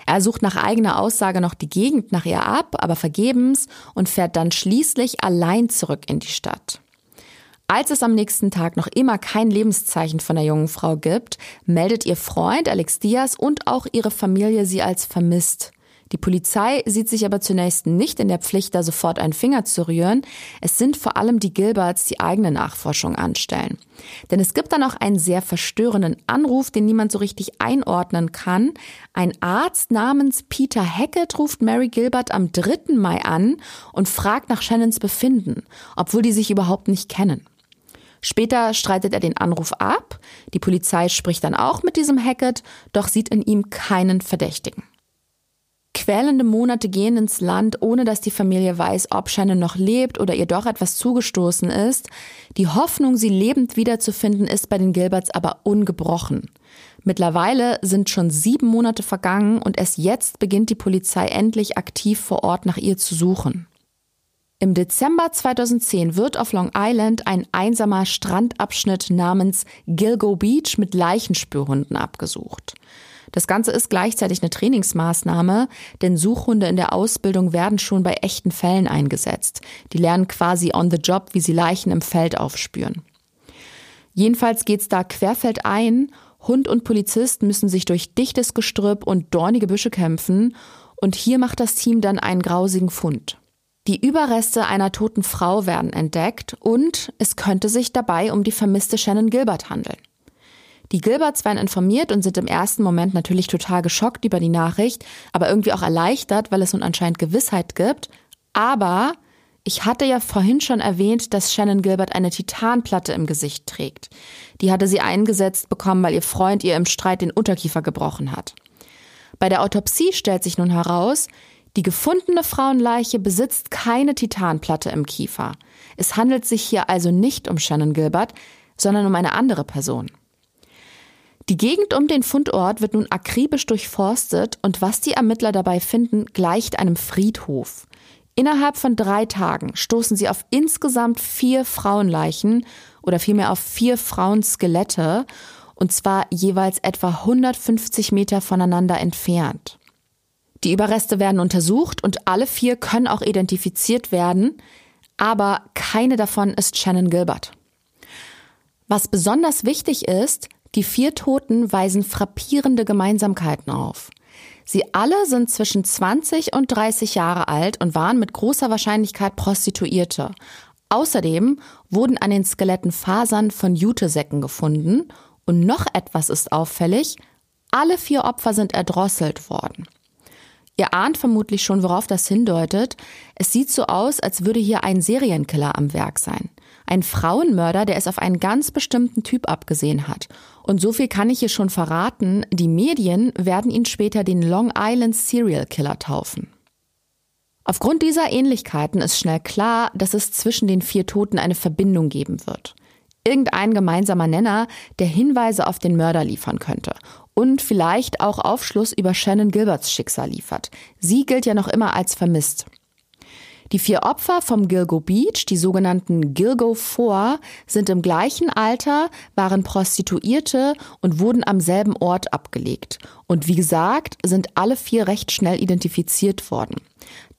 Er sucht nach eigener Aussage noch die Gegend nach ihr ab, aber vergebens und fährt dann schließlich allein zurück in die Stadt. Als es am nächsten Tag noch immer kein Lebenszeichen von der jungen Frau gibt, meldet ihr Freund Alex Diaz und auch ihre Familie sie als vermisst. Die Polizei sieht sich aber zunächst nicht in der Pflicht, da sofort einen Finger zu rühren. Es sind vor allem die Gilberts, die eigene Nachforschung anstellen. Denn es gibt dann auch einen sehr verstörenden Anruf, den niemand so richtig einordnen kann. Ein Arzt namens Peter Hackett ruft Mary Gilbert am 3. Mai an und fragt nach Shannons Befinden, obwohl die sich überhaupt nicht kennen. Später streitet er den Anruf ab. Die Polizei spricht dann auch mit diesem Hackett, doch sieht in ihm keinen Verdächtigen. Quälende Monate gehen ins Land, ohne dass die Familie weiß, ob Shannon noch lebt oder ihr doch etwas zugestoßen ist. Die Hoffnung, sie lebend wiederzufinden, ist bei den Gilberts aber ungebrochen. Mittlerweile sind schon sieben Monate vergangen und erst jetzt beginnt die Polizei endlich aktiv vor Ort nach ihr zu suchen. Im Dezember 2010 wird auf Long Island ein einsamer Strandabschnitt namens Gilgo Beach mit Leichenspürhunden abgesucht. Das Ganze ist gleichzeitig eine Trainingsmaßnahme, denn Suchhunde in der Ausbildung werden schon bei echten Fällen eingesetzt. Die lernen quasi on the job, wie sie Leichen im Feld aufspüren. Jedenfalls geht's da querfeldein. Hund und Polizist müssen sich durch dichtes Gestrüpp und dornige Büsche kämpfen. Und hier macht das Team dann einen grausigen Fund. Die Überreste einer toten Frau werden entdeckt und es könnte sich dabei um die vermisste Shannon Gilbert handeln. Die Gilberts werden informiert und sind im ersten Moment natürlich total geschockt über die Nachricht, aber irgendwie auch erleichtert, weil es nun anscheinend Gewissheit gibt. Aber ich hatte ja vorhin schon erwähnt, dass Shannon Gilbert eine Titanplatte im Gesicht trägt. Die hatte sie eingesetzt bekommen, weil ihr Freund ihr im Streit den Unterkiefer gebrochen hat. Bei der Autopsie stellt sich nun heraus, die gefundene Frauenleiche besitzt keine Titanplatte im Kiefer. Es handelt sich hier also nicht um Shannon Gilbert, sondern um eine andere Person. Die Gegend um den Fundort wird nun akribisch durchforstet und was die Ermittler dabei finden, gleicht einem Friedhof. Innerhalb von drei Tagen stoßen sie auf insgesamt vier Frauenleichen oder vielmehr auf vier Frauenskelette und zwar jeweils etwa 150 Meter voneinander entfernt. Die Überreste werden untersucht und alle vier können auch identifiziert werden, aber keine davon ist Shannon Gilbert. Was besonders wichtig ist, die vier Toten weisen frappierende Gemeinsamkeiten auf. Sie alle sind zwischen 20 und 30 Jahre alt und waren mit großer Wahrscheinlichkeit Prostituierte. Außerdem wurden an den Skeletten Fasern von Jutesäcken gefunden und noch etwas ist auffällig, alle vier Opfer sind erdrosselt worden. Ihr ahnt vermutlich schon, worauf das hindeutet. Es sieht so aus, als würde hier ein Serienkiller am Werk sein. Ein Frauenmörder, der es auf einen ganz bestimmten Typ abgesehen hat. Und so viel kann ich hier schon verraten, die Medien werden ihn später den Long Island Serial Killer taufen. Aufgrund dieser Ähnlichkeiten ist schnell klar, dass es zwischen den vier Toten eine Verbindung geben wird. Irgendein gemeinsamer Nenner, der Hinweise auf den Mörder liefern könnte und vielleicht auch Aufschluss über Shannon Gilberts Schicksal liefert. Sie gilt ja noch immer als vermisst. Die vier Opfer vom Gilgo Beach, die sogenannten Gilgo Four, sind im gleichen Alter, waren Prostituierte und wurden am selben Ort abgelegt. Und wie gesagt, sind alle vier recht schnell identifiziert worden.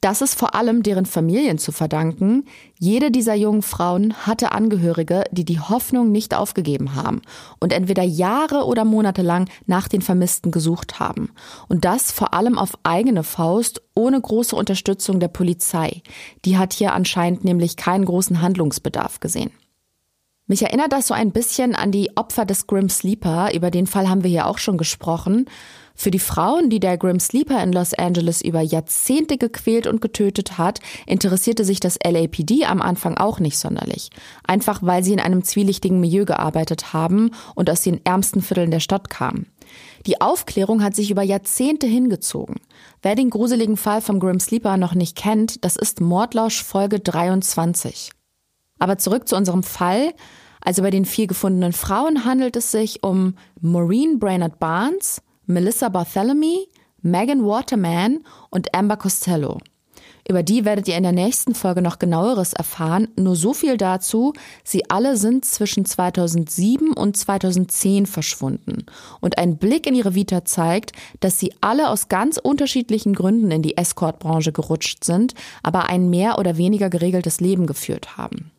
Das ist vor allem deren Familien zu verdanken. Jede dieser jungen Frauen hatte Angehörige, die die Hoffnung nicht aufgegeben haben und entweder Jahre oder Monate lang nach den Vermissten gesucht haben. Und das vor allem auf eigene Faust, ohne große Unterstützung der Polizei. Die hat hier anscheinend nämlich keinen großen Handlungsbedarf gesehen. Mich erinnert das so ein bisschen an die Opfer des Grim Sleeper, über den Fall haben wir hier auch schon gesprochen. Für die Frauen, die der Grim Sleeper in Los Angeles über Jahrzehnte gequält und getötet hat, interessierte sich das LAPD am Anfang auch nicht sonderlich. Einfach weil sie in einem zwielichtigen Milieu gearbeitet haben und aus den ärmsten Vierteln der Stadt kamen. Die Aufklärung hat sich über Jahrzehnte hingezogen. Wer den gruseligen Fall vom Grim Sleeper noch nicht kennt, das ist Mordlausch Folge 23. Aber zurück zu unserem Fall. Also bei den vier gefundenen Frauen handelt es sich um Maureen Brainerd Barnes, Melissa Barthélemy, Megan Waterman und Amber Costello. Über die werdet ihr in der nächsten Folge noch genaueres erfahren. Nur so viel dazu. Sie alle sind zwischen 2007 und 2010 verschwunden. Und ein Blick in ihre Vita zeigt, dass sie alle aus ganz unterschiedlichen Gründen in die Escortbranche gerutscht sind, aber ein mehr oder weniger geregeltes Leben geführt haben.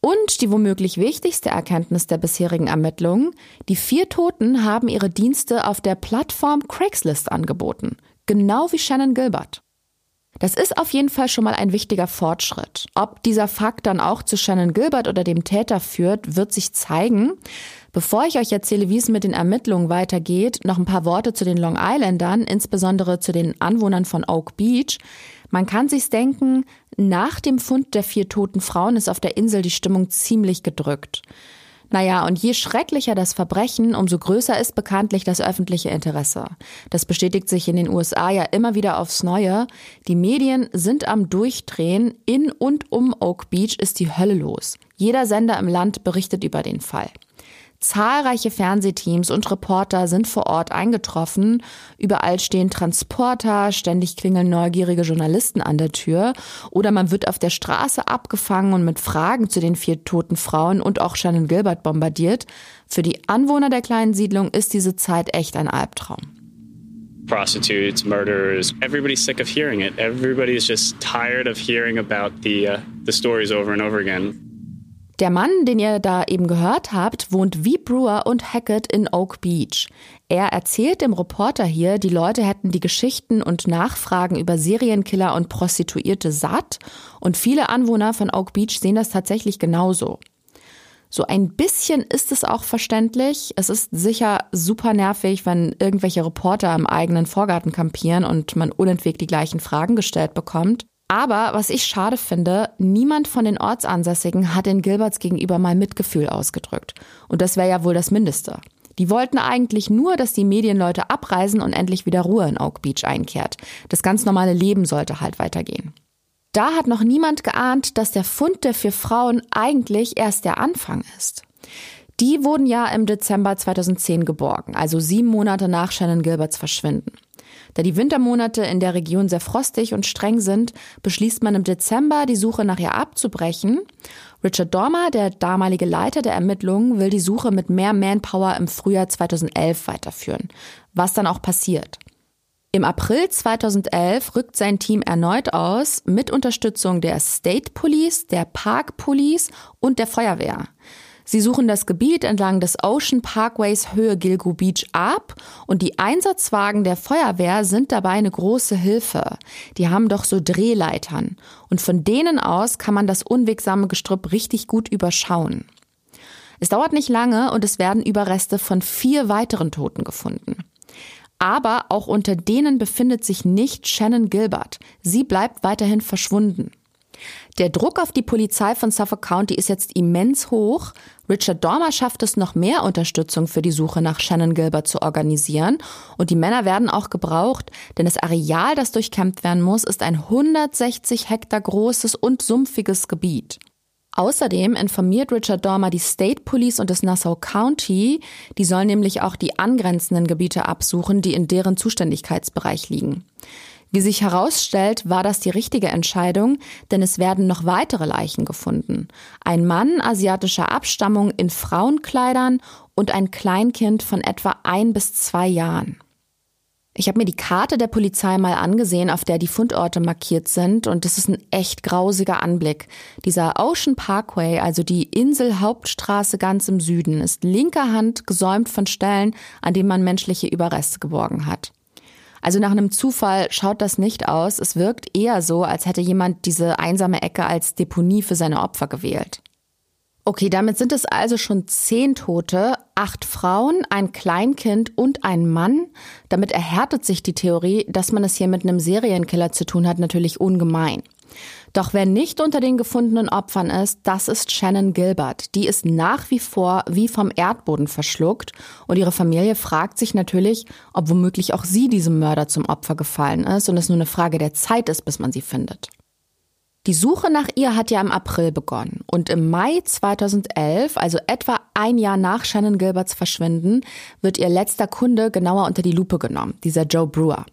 Und die womöglich wichtigste Erkenntnis der bisherigen Ermittlungen, die vier Toten haben ihre Dienste auf der Plattform Craigslist angeboten, genau wie Shannon Gilbert. Das ist auf jeden Fall schon mal ein wichtiger Fortschritt. Ob dieser Fakt dann auch zu Shannon Gilbert oder dem Täter führt, wird sich zeigen. Bevor ich euch erzähle, wie es mit den Ermittlungen weitergeht, noch ein paar Worte zu den Long Islandern, insbesondere zu den Anwohnern von Oak Beach. Man kann sich's denken, nach dem Fund der vier toten Frauen ist auf der Insel die Stimmung ziemlich gedrückt. Naja, und je schrecklicher das Verbrechen, umso größer ist bekanntlich das öffentliche Interesse. Das bestätigt sich in den USA ja immer wieder aufs Neue. Die Medien sind am Durchdrehen. In und um Oak Beach ist die Hölle los. Jeder Sender im Land berichtet über den Fall. Zahlreiche Fernsehteams und Reporter sind vor Ort eingetroffen. Überall stehen Transporter, ständig klingeln neugierige Journalisten an der Tür. Oder man wird auf der Straße abgefangen und mit Fragen zu den vier toten Frauen und auch Shannon Gilbert bombardiert. Für die Anwohner der kleinen Siedlung ist diese Zeit echt ein Albtraum. Prostitutes, murderers, everybody's sick of hearing it. Everybody's just tired of hearing about the, uh, the stories over and over again. Der Mann, den ihr da eben gehört habt, wohnt wie Brewer und Hackett in Oak Beach. Er erzählt dem Reporter hier, die Leute hätten die Geschichten und Nachfragen über Serienkiller und Prostituierte satt und viele Anwohner von Oak Beach sehen das tatsächlich genauso. So ein bisschen ist es auch verständlich. Es ist sicher super nervig, wenn irgendwelche Reporter im eigenen Vorgarten kampieren und man unentwegt die gleichen Fragen gestellt bekommt. Aber was ich schade finde, niemand von den Ortsansässigen hat den Gilberts gegenüber mal Mitgefühl ausgedrückt. Und das wäre ja wohl das Mindeste. Die wollten eigentlich nur, dass die Medienleute abreisen und endlich wieder Ruhe in Oak Beach einkehrt. Das ganz normale Leben sollte halt weitergehen. Da hat noch niemand geahnt, dass der Fund der vier Frauen eigentlich erst der Anfang ist. Die wurden ja im Dezember 2010 geborgen, also sieben Monate nach Shannon Gilberts Verschwinden. Da die Wintermonate in der Region sehr frostig und streng sind, beschließt man im Dezember, die Suche nach ihr abzubrechen. Richard Dormer, der damalige Leiter der Ermittlungen, will die Suche mit mehr Manpower im Frühjahr 2011 weiterführen, was dann auch passiert. Im April 2011 rückt sein Team erneut aus mit Unterstützung der State Police, der Park Police und der Feuerwehr. Sie suchen das Gebiet entlang des Ocean Parkways Höhe Gilgo Beach ab und die Einsatzwagen der Feuerwehr sind dabei eine große Hilfe. Die haben doch so Drehleitern und von denen aus kann man das unwegsame Gestrüpp richtig gut überschauen. Es dauert nicht lange und es werden Überreste von vier weiteren Toten gefunden. Aber auch unter denen befindet sich nicht Shannon Gilbert. Sie bleibt weiterhin verschwunden. Der Druck auf die Polizei von Suffolk County ist jetzt immens hoch. Richard Dormer schafft es, noch mehr Unterstützung für die Suche nach Shannon Gilbert zu organisieren. Und die Männer werden auch gebraucht, denn das Areal, das durchkämmt werden muss, ist ein 160 Hektar großes und sumpfiges Gebiet. Außerdem informiert Richard Dormer die State Police und das Nassau County. Die sollen nämlich auch die angrenzenden Gebiete absuchen, die in deren Zuständigkeitsbereich liegen. Wie sich herausstellt, war das die richtige Entscheidung, denn es werden noch weitere Leichen gefunden. Ein Mann asiatischer Abstammung in Frauenkleidern und ein Kleinkind von etwa ein bis zwei Jahren. Ich habe mir die Karte der Polizei mal angesehen, auf der die Fundorte markiert sind, und es ist ein echt grausiger Anblick. Dieser Ocean Parkway, also die Inselhauptstraße ganz im Süden, ist linker Hand gesäumt von Stellen, an denen man menschliche Überreste geborgen hat. Also nach einem Zufall schaut das nicht aus. Es wirkt eher so, als hätte jemand diese einsame Ecke als Deponie für seine Opfer gewählt. Okay, damit sind es also schon zehn Tote, acht Frauen, ein Kleinkind und ein Mann. Damit erhärtet sich die Theorie, dass man es hier mit einem Serienkiller zu tun hat, natürlich ungemein. Doch wer nicht unter den gefundenen Opfern ist, das ist Shannon Gilbert. Die ist nach wie vor wie vom Erdboden verschluckt und ihre Familie fragt sich natürlich, ob womöglich auch sie diesem Mörder zum Opfer gefallen ist und es nur eine Frage der Zeit ist, bis man sie findet. Die Suche nach ihr hat ja im April begonnen und im Mai 2011, also etwa ein Jahr nach Shannon Gilberts Verschwinden, wird ihr letzter Kunde genauer unter die Lupe genommen, dieser Joe Brewer.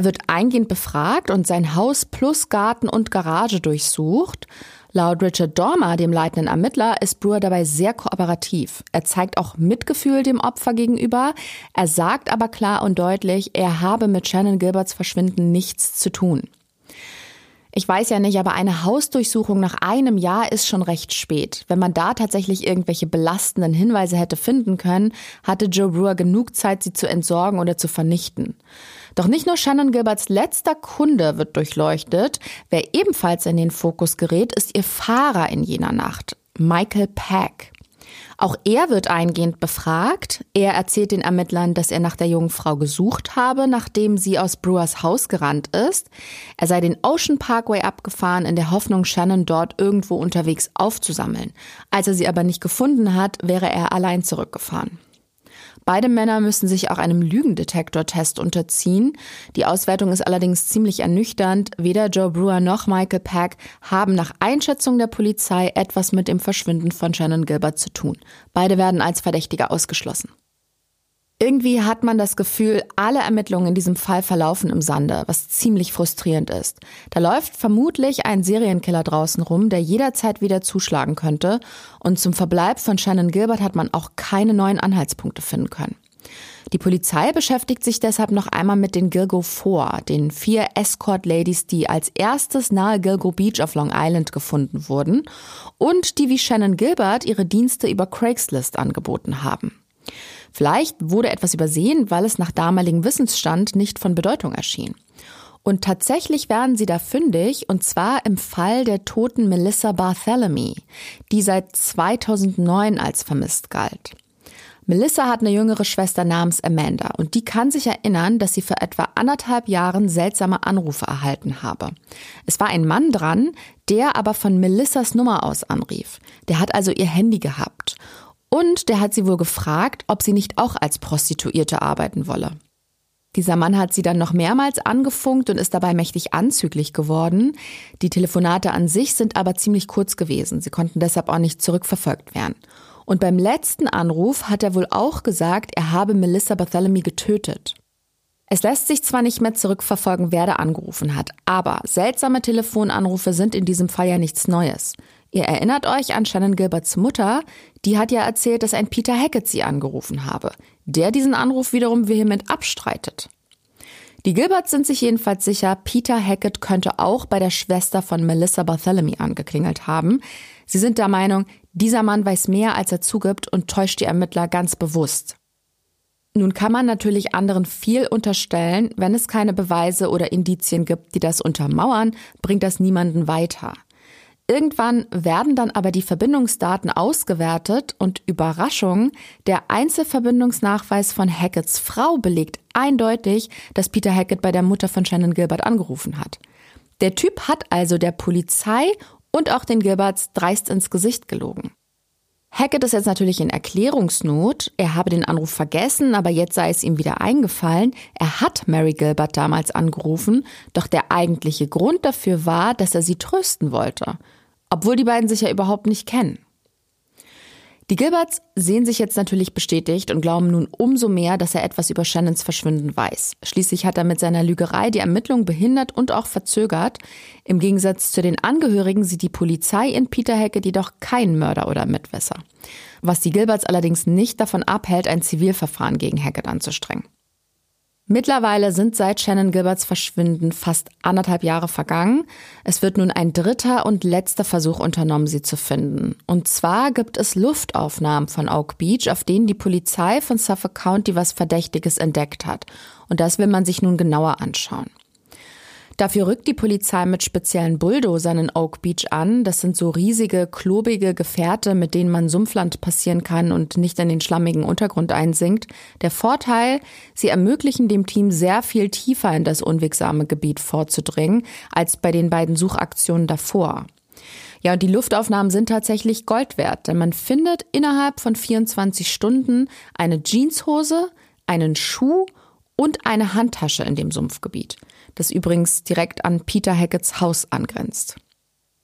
Er wird eingehend befragt und sein Haus plus Garten und Garage durchsucht. Laut Richard Dormer, dem leitenden Ermittler, ist Brewer dabei sehr kooperativ. Er zeigt auch Mitgefühl dem Opfer gegenüber. Er sagt aber klar und deutlich, er habe mit Shannon Gilberts Verschwinden nichts zu tun. Ich weiß ja nicht, aber eine Hausdurchsuchung nach einem Jahr ist schon recht spät. Wenn man da tatsächlich irgendwelche belastenden Hinweise hätte finden können, hatte Joe Brewer genug Zeit, sie zu entsorgen oder zu vernichten. Doch nicht nur Shannon Gilberts letzter Kunde wird durchleuchtet. Wer ebenfalls in den Fokus gerät, ist ihr Fahrer in jener Nacht, Michael Pack. Auch er wird eingehend befragt. Er erzählt den Ermittlern, dass er nach der jungen Frau gesucht habe, nachdem sie aus Brewers Haus gerannt ist. Er sei den Ocean Parkway abgefahren in der Hoffnung, Shannon dort irgendwo unterwegs aufzusammeln. Als er sie aber nicht gefunden hat, wäre er allein zurückgefahren. Beide Männer müssen sich auch einem Lügendetektortest unterziehen. Die Auswertung ist allerdings ziemlich ernüchternd. Weder Joe Brewer noch Michael Pack haben nach Einschätzung der Polizei etwas mit dem Verschwinden von Shannon Gilbert zu tun. Beide werden als Verdächtige ausgeschlossen. Irgendwie hat man das Gefühl, alle Ermittlungen in diesem Fall verlaufen im Sande, was ziemlich frustrierend ist. Da läuft vermutlich ein Serienkiller draußen rum, der jederzeit wieder zuschlagen könnte. Und zum Verbleib von Shannon Gilbert hat man auch keine neuen Anhaltspunkte finden können. Die Polizei beschäftigt sich deshalb noch einmal mit den Gilgo 4, den vier Escort-Ladies, die als erstes nahe Gilgo Beach auf Long Island gefunden wurden und die wie Shannon Gilbert ihre Dienste über Craigslist angeboten haben. Vielleicht wurde etwas übersehen, weil es nach damaligem Wissensstand nicht von Bedeutung erschien. Und tatsächlich werden sie da fündig, und zwar im Fall der toten Melissa Barthélemy, die seit 2009 als vermisst galt. Melissa hat eine jüngere Schwester namens Amanda und die kann sich erinnern, dass sie vor etwa anderthalb Jahren seltsame Anrufe erhalten habe. Es war ein Mann dran, der aber von Melissas Nummer aus anrief. Der hat also ihr Handy gehabt und der hat sie wohl gefragt, ob sie nicht auch als Prostituierte arbeiten wolle. Dieser Mann hat sie dann noch mehrmals angefunkt und ist dabei mächtig anzüglich geworden. Die Telefonate an sich sind aber ziemlich kurz gewesen. Sie konnten deshalb auch nicht zurückverfolgt werden. Und beim letzten Anruf hat er wohl auch gesagt, er habe Melissa Bartholomew getötet. Es lässt sich zwar nicht mehr zurückverfolgen, wer da angerufen hat, aber seltsame Telefonanrufe sind in diesem Fall ja nichts Neues. Ihr erinnert euch an Shannon Gilberts Mutter, die hat ja erzählt, dass ein Peter Hackett sie angerufen habe, der diesen Anruf wiederum vehement abstreitet. Die Gilberts sind sich jedenfalls sicher, Peter Hackett könnte auch bei der Schwester von Melissa Bartholomew angeklingelt haben. Sie sind der Meinung, dieser Mann weiß mehr, als er zugibt und täuscht die Ermittler ganz bewusst. Nun kann man natürlich anderen viel unterstellen, wenn es keine Beweise oder Indizien gibt, die das untermauern, bringt das niemanden weiter. Irgendwann werden dann aber die Verbindungsdaten ausgewertet und Überraschung, der Einzelverbindungsnachweis von Hacketts Frau belegt eindeutig, dass Peter Hackett bei der Mutter von Shannon Gilbert angerufen hat. Der Typ hat also der Polizei und auch den Gilberts dreist ins Gesicht gelogen. Hackett ist jetzt natürlich in Erklärungsnot. Er habe den Anruf vergessen, aber jetzt sei es ihm wieder eingefallen. Er hat Mary Gilbert damals angerufen, doch der eigentliche Grund dafür war, dass er sie trösten wollte obwohl die beiden sich ja überhaupt nicht kennen. Die Gilberts sehen sich jetzt natürlich bestätigt und glauben nun umso mehr, dass er etwas über Shannons Verschwinden weiß. Schließlich hat er mit seiner Lügerei die Ermittlung behindert und auch verzögert. Im Gegensatz zu den Angehörigen sieht die Polizei in Peter Hackett jedoch keinen Mörder oder Mitwisser. Was die Gilberts allerdings nicht davon abhält, ein Zivilverfahren gegen Hackett anzustrengen. Mittlerweile sind seit Shannon Gilberts Verschwinden fast anderthalb Jahre vergangen. Es wird nun ein dritter und letzter Versuch unternommen, sie zu finden. Und zwar gibt es Luftaufnahmen von Oak Beach, auf denen die Polizei von Suffolk County was Verdächtiges entdeckt hat. Und das will man sich nun genauer anschauen. Dafür rückt die Polizei mit speziellen Bulldozern in Oak Beach an. Das sind so riesige, klobige Gefährte, mit denen man Sumpfland passieren kann und nicht in den schlammigen Untergrund einsinkt. Der Vorteil, sie ermöglichen dem Team sehr viel tiefer in das unwegsame Gebiet vorzudringen, als bei den beiden Suchaktionen davor. Ja, und die Luftaufnahmen sind tatsächlich Gold wert, denn man findet innerhalb von 24 Stunden eine Jeanshose, einen Schuh und eine Handtasche in dem Sumpfgebiet das übrigens direkt an Peter Hacketts Haus angrenzt.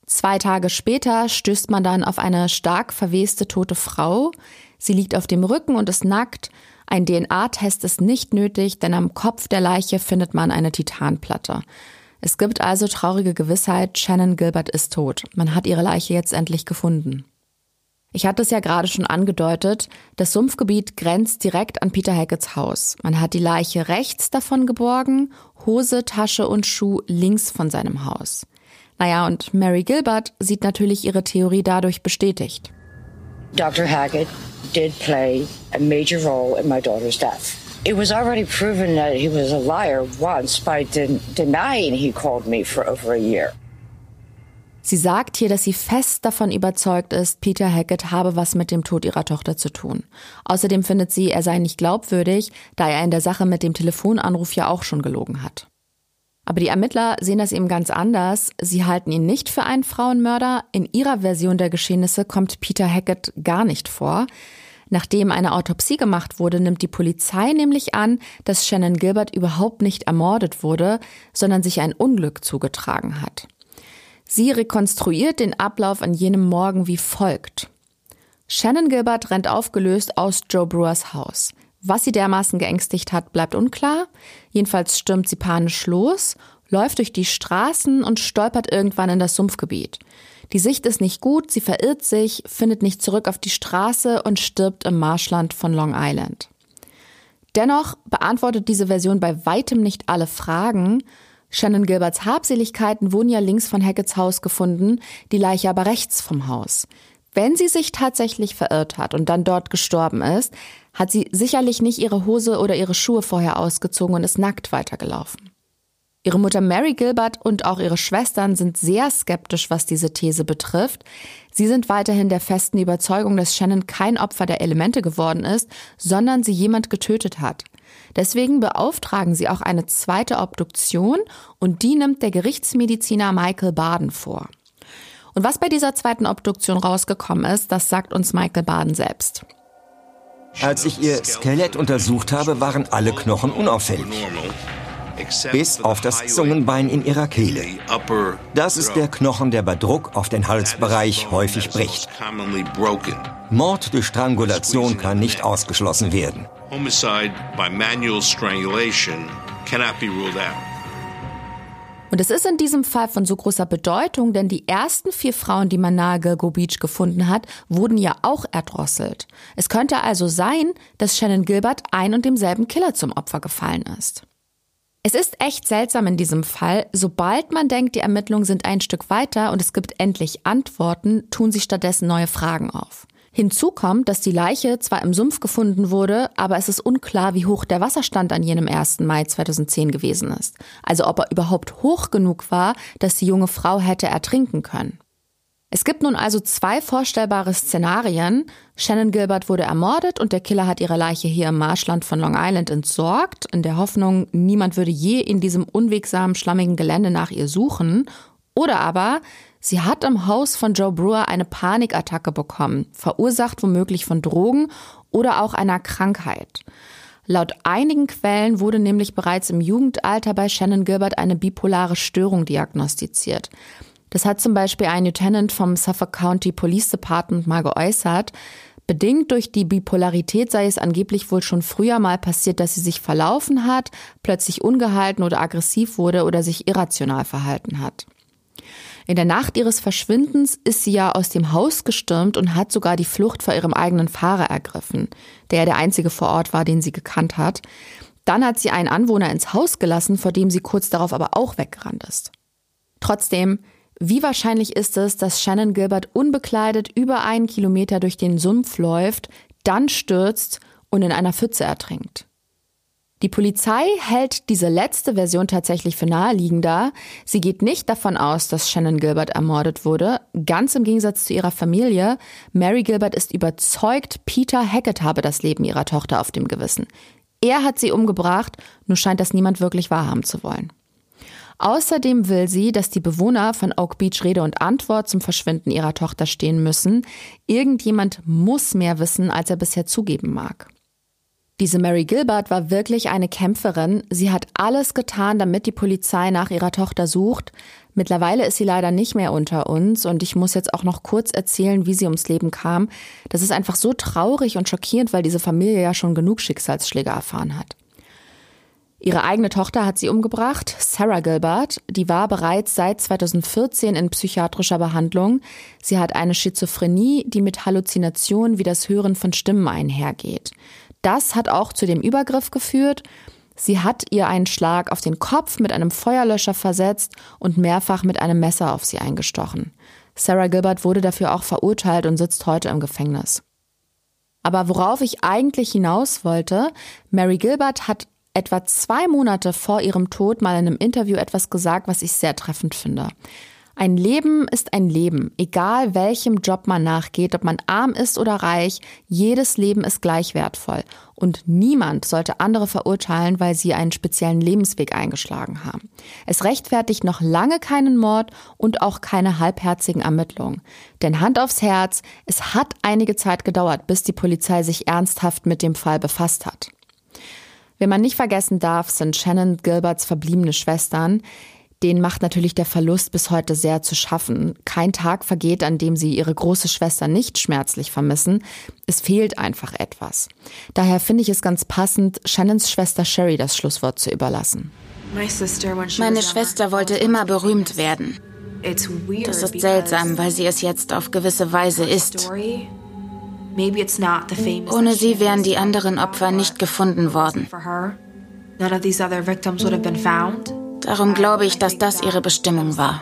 Zwei Tage später stößt man dann auf eine stark verweste tote Frau. Sie liegt auf dem Rücken und ist nackt. Ein DNA-Test ist nicht nötig, denn am Kopf der Leiche findet man eine Titanplatte. Es gibt also traurige Gewissheit, Shannon Gilbert ist tot. Man hat ihre Leiche jetzt endlich gefunden. Ich hatte es ja gerade schon angedeutet, das Sumpfgebiet grenzt direkt an Peter Hacketts Haus. Man hat die Leiche rechts davon geborgen, Hose, Tasche und Schuh links von seinem Haus. Naja, und Mary Gilbert sieht natürlich ihre Theorie dadurch bestätigt. Dr. Hackett did play a major role in my daughter's death. It was already proven that he was a liar once by de denying he called me for over a year. Sie sagt hier, dass sie fest davon überzeugt ist, Peter Hackett habe was mit dem Tod ihrer Tochter zu tun. Außerdem findet sie, er sei nicht glaubwürdig, da er in der Sache mit dem Telefonanruf ja auch schon gelogen hat. Aber die Ermittler sehen das eben ganz anders. Sie halten ihn nicht für einen Frauenmörder. In ihrer Version der Geschehnisse kommt Peter Hackett gar nicht vor. Nachdem eine Autopsie gemacht wurde, nimmt die Polizei nämlich an, dass Shannon Gilbert überhaupt nicht ermordet wurde, sondern sich ein Unglück zugetragen hat. Sie rekonstruiert den Ablauf an jenem Morgen wie folgt. Shannon Gilbert rennt aufgelöst aus Joe Brewers Haus. Was sie dermaßen geängstigt hat, bleibt unklar. Jedenfalls stürmt sie panisch los, läuft durch die Straßen und stolpert irgendwann in das Sumpfgebiet. Die Sicht ist nicht gut, sie verirrt sich, findet nicht zurück auf die Straße und stirbt im Marschland von Long Island. Dennoch beantwortet diese Version bei weitem nicht alle Fragen, Shannon Gilberts Habseligkeiten wurden ja links von Hacketts Haus gefunden, die Leiche aber rechts vom Haus. Wenn sie sich tatsächlich verirrt hat und dann dort gestorben ist, hat sie sicherlich nicht ihre Hose oder ihre Schuhe vorher ausgezogen und ist nackt weitergelaufen. Ihre Mutter Mary Gilbert und auch ihre Schwestern sind sehr skeptisch, was diese These betrifft. Sie sind weiterhin der festen Überzeugung, dass Shannon kein Opfer der Elemente geworden ist, sondern sie jemand getötet hat. Deswegen beauftragen sie auch eine zweite Obduktion und die nimmt der Gerichtsmediziner Michael Baden vor. Und was bei dieser zweiten Obduktion rausgekommen ist, das sagt uns Michael Baden selbst. Als ich ihr Skelett untersucht habe, waren alle Knochen unauffällig. Bis auf das Zungenbein in ihrer Kehle. Das ist der Knochen, der bei Druck auf den Halsbereich häufig bricht. Mord durch Strangulation kann nicht ausgeschlossen werden. Und es ist in diesem Fall von so großer Bedeutung, denn die ersten vier Frauen, die man nahe Gilgo Beach gefunden hat, wurden ja auch erdrosselt. Es könnte also sein, dass Shannon Gilbert ein und demselben Killer zum Opfer gefallen ist. Es ist echt seltsam in diesem Fall. Sobald man denkt, die Ermittlungen sind ein Stück weiter und es gibt endlich Antworten, tun sich stattdessen neue Fragen auf. Hinzu kommt, dass die Leiche zwar im Sumpf gefunden wurde, aber es ist unklar, wie hoch der Wasserstand an jenem 1. Mai 2010 gewesen ist. Also ob er überhaupt hoch genug war, dass die junge Frau hätte ertrinken können. Es gibt nun also zwei vorstellbare Szenarien. Shannon Gilbert wurde ermordet und der Killer hat ihre Leiche hier im Marschland von Long Island entsorgt, in der Hoffnung, niemand würde je in diesem unwegsamen, schlammigen Gelände nach ihr suchen. Oder aber Sie hat im Haus von Joe Brewer eine Panikattacke bekommen, verursacht womöglich von Drogen oder auch einer Krankheit. Laut einigen Quellen wurde nämlich bereits im Jugendalter bei Shannon Gilbert eine bipolare Störung diagnostiziert. Das hat zum Beispiel ein Lieutenant vom Suffolk County Police Department mal geäußert. Bedingt durch die Bipolarität sei es angeblich wohl schon früher mal passiert, dass sie sich verlaufen hat, plötzlich ungehalten oder aggressiv wurde oder sich irrational verhalten hat. In der Nacht ihres Verschwindens ist sie ja aus dem Haus gestürmt und hat sogar die Flucht vor ihrem eigenen Fahrer ergriffen, der ja der einzige vor Ort war, den sie gekannt hat. Dann hat sie einen Anwohner ins Haus gelassen, vor dem sie kurz darauf aber auch weggerannt ist. Trotzdem, wie wahrscheinlich ist es, dass Shannon Gilbert unbekleidet über einen Kilometer durch den Sumpf läuft, dann stürzt und in einer Pfütze ertrinkt? Die Polizei hält diese letzte Version tatsächlich für naheliegender. Sie geht nicht davon aus, dass Shannon Gilbert ermordet wurde. Ganz im Gegensatz zu ihrer Familie. Mary Gilbert ist überzeugt, Peter Hackett habe das Leben ihrer Tochter auf dem Gewissen. Er hat sie umgebracht, nur scheint das niemand wirklich wahrhaben zu wollen. Außerdem will sie, dass die Bewohner von Oak Beach Rede und Antwort zum Verschwinden ihrer Tochter stehen müssen. Irgendjemand muss mehr wissen, als er bisher zugeben mag. Diese Mary Gilbert war wirklich eine Kämpferin. Sie hat alles getan, damit die Polizei nach ihrer Tochter sucht. Mittlerweile ist sie leider nicht mehr unter uns und ich muss jetzt auch noch kurz erzählen, wie sie ums Leben kam. Das ist einfach so traurig und schockierend, weil diese Familie ja schon genug Schicksalsschläge erfahren hat. Ihre eigene Tochter hat sie umgebracht, Sarah Gilbert. Die war bereits seit 2014 in psychiatrischer Behandlung. Sie hat eine Schizophrenie, die mit Halluzinationen wie das Hören von Stimmen einhergeht. Das hat auch zu dem Übergriff geführt. Sie hat ihr einen Schlag auf den Kopf mit einem Feuerlöscher versetzt und mehrfach mit einem Messer auf sie eingestochen. Sarah Gilbert wurde dafür auch verurteilt und sitzt heute im Gefängnis. Aber worauf ich eigentlich hinaus wollte, Mary Gilbert hat etwa zwei Monate vor ihrem Tod mal in einem Interview etwas gesagt, was ich sehr treffend finde. Ein Leben ist ein Leben, egal welchem Job man nachgeht, ob man arm ist oder reich, jedes Leben ist gleich wertvoll. Und niemand sollte andere verurteilen, weil sie einen speziellen Lebensweg eingeschlagen haben. Es rechtfertigt noch lange keinen Mord und auch keine halbherzigen Ermittlungen. Denn Hand aufs Herz, es hat einige Zeit gedauert, bis die Polizei sich ernsthaft mit dem Fall befasst hat. Wen man nicht vergessen darf, sind Shannon Gilberts verbliebene Schwestern. Den macht natürlich der Verlust bis heute sehr zu schaffen. Kein Tag vergeht, an dem sie ihre große Schwester nicht schmerzlich vermissen. Es fehlt einfach etwas. Daher finde ich es ganz passend, Shannons Schwester Sherry das Schlusswort zu überlassen. Meine Schwester wollte immer berühmt werden. Das ist seltsam, weil sie es jetzt auf gewisse Weise ist. Ohne sie wären die anderen Opfer nicht gefunden worden. Darum glaube ich, dass das ihre Bestimmung war.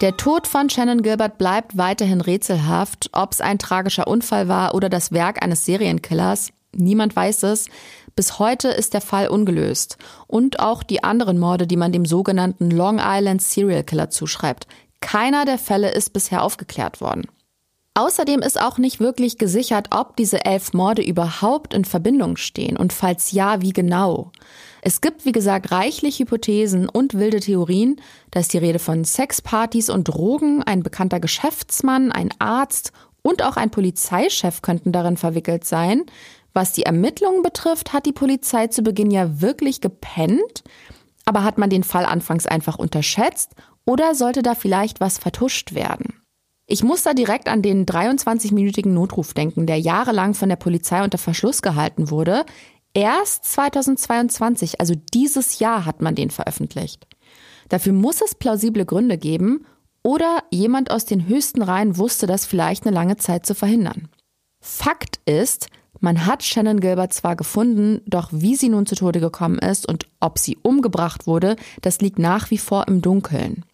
Der Tod von Shannon Gilbert bleibt weiterhin rätselhaft. Ob es ein tragischer Unfall war oder das Werk eines Serienkillers, niemand weiß es. Bis heute ist der Fall ungelöst. Und auch die anderen Morde, die man dem sogenannten Long Island Serial Killer zuschreibt. Keiner der Fälle ist bisher aufgeklärt worden. Außerdem ist auch nicht wirklich gesichert, ob diese elf Morde überhaupt in Verbindung stehen und falls ja, wie genau. Es gibt, wie gesagt, reichlich Hypothesen und wilde Theorien. Da ist die Rede von Sexpartys und Drogen, ein bekannter Geschäftsmann, ein Arzt und auch ein Polizeichef könnten darin verwickelt sein. Was die Ermittlungen betrifft, hat die Polizei zu Beginn ja wirklich gepennt. Aber hat man den Fall anfangs einfach unterschätzt oder sollte da vielleicht was vertuscht werden? Ich muss da direkt an den 23-minütigen Notruf denken, der jahrelang von der Polizei unter Verschluss gehalten wurde. Erst 2022, also dieses Jahr, hat man den veröffentlicht. Dafür muss es plausible Gründe geben oder jemand aus den höchsten Reihen wusste das vielleicht eine lange Zeit zu verhindern. Fakt ist, man hat Shannon Gilbert zwar gefunden, doch wie sie nun zu Tode gekommen ist und ob sie umgebracht wurde, das liegt nach wie vor im Dunkeln.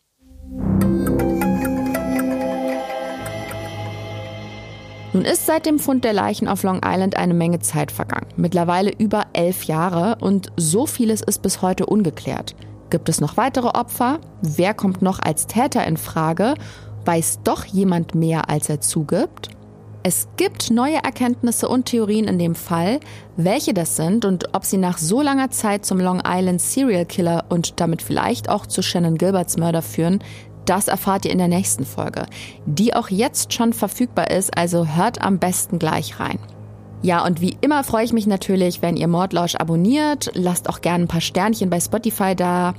Nun ist seit dem Fund der Leichen auf Long Island eine Menge Zeit vergangen. Mittlerweile über elf Jahre und so vieles ist bis heute ungeklärt. Gibt es noch weitere Opfer? Wer kommt noch als Täter in Frage? Weiß doch jemand mehr, als er zugibt? Es gibt neue Erkenntnisse und Theorien in dem Fall. Welche das sind und ob sie nach so langer Zeit zum Long Island Serial Killer und damit vielleicht auch zu Shannon Gilberts Mörder führen, das erfahrt ihr in der nächsten Folge, die auch jetzt schon verfügbar ist, also hört am besten gleich rein. Ja, und wie immer freue ich mich natürlich, wenn ihr Mordlausch abonniert. Lasst auch gerne ein paar Sternchen bei Spotify da.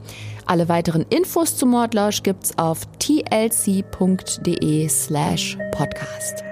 Alle weiteren Infos zu Mordlausch gibt's auf tlc.de slash podcast.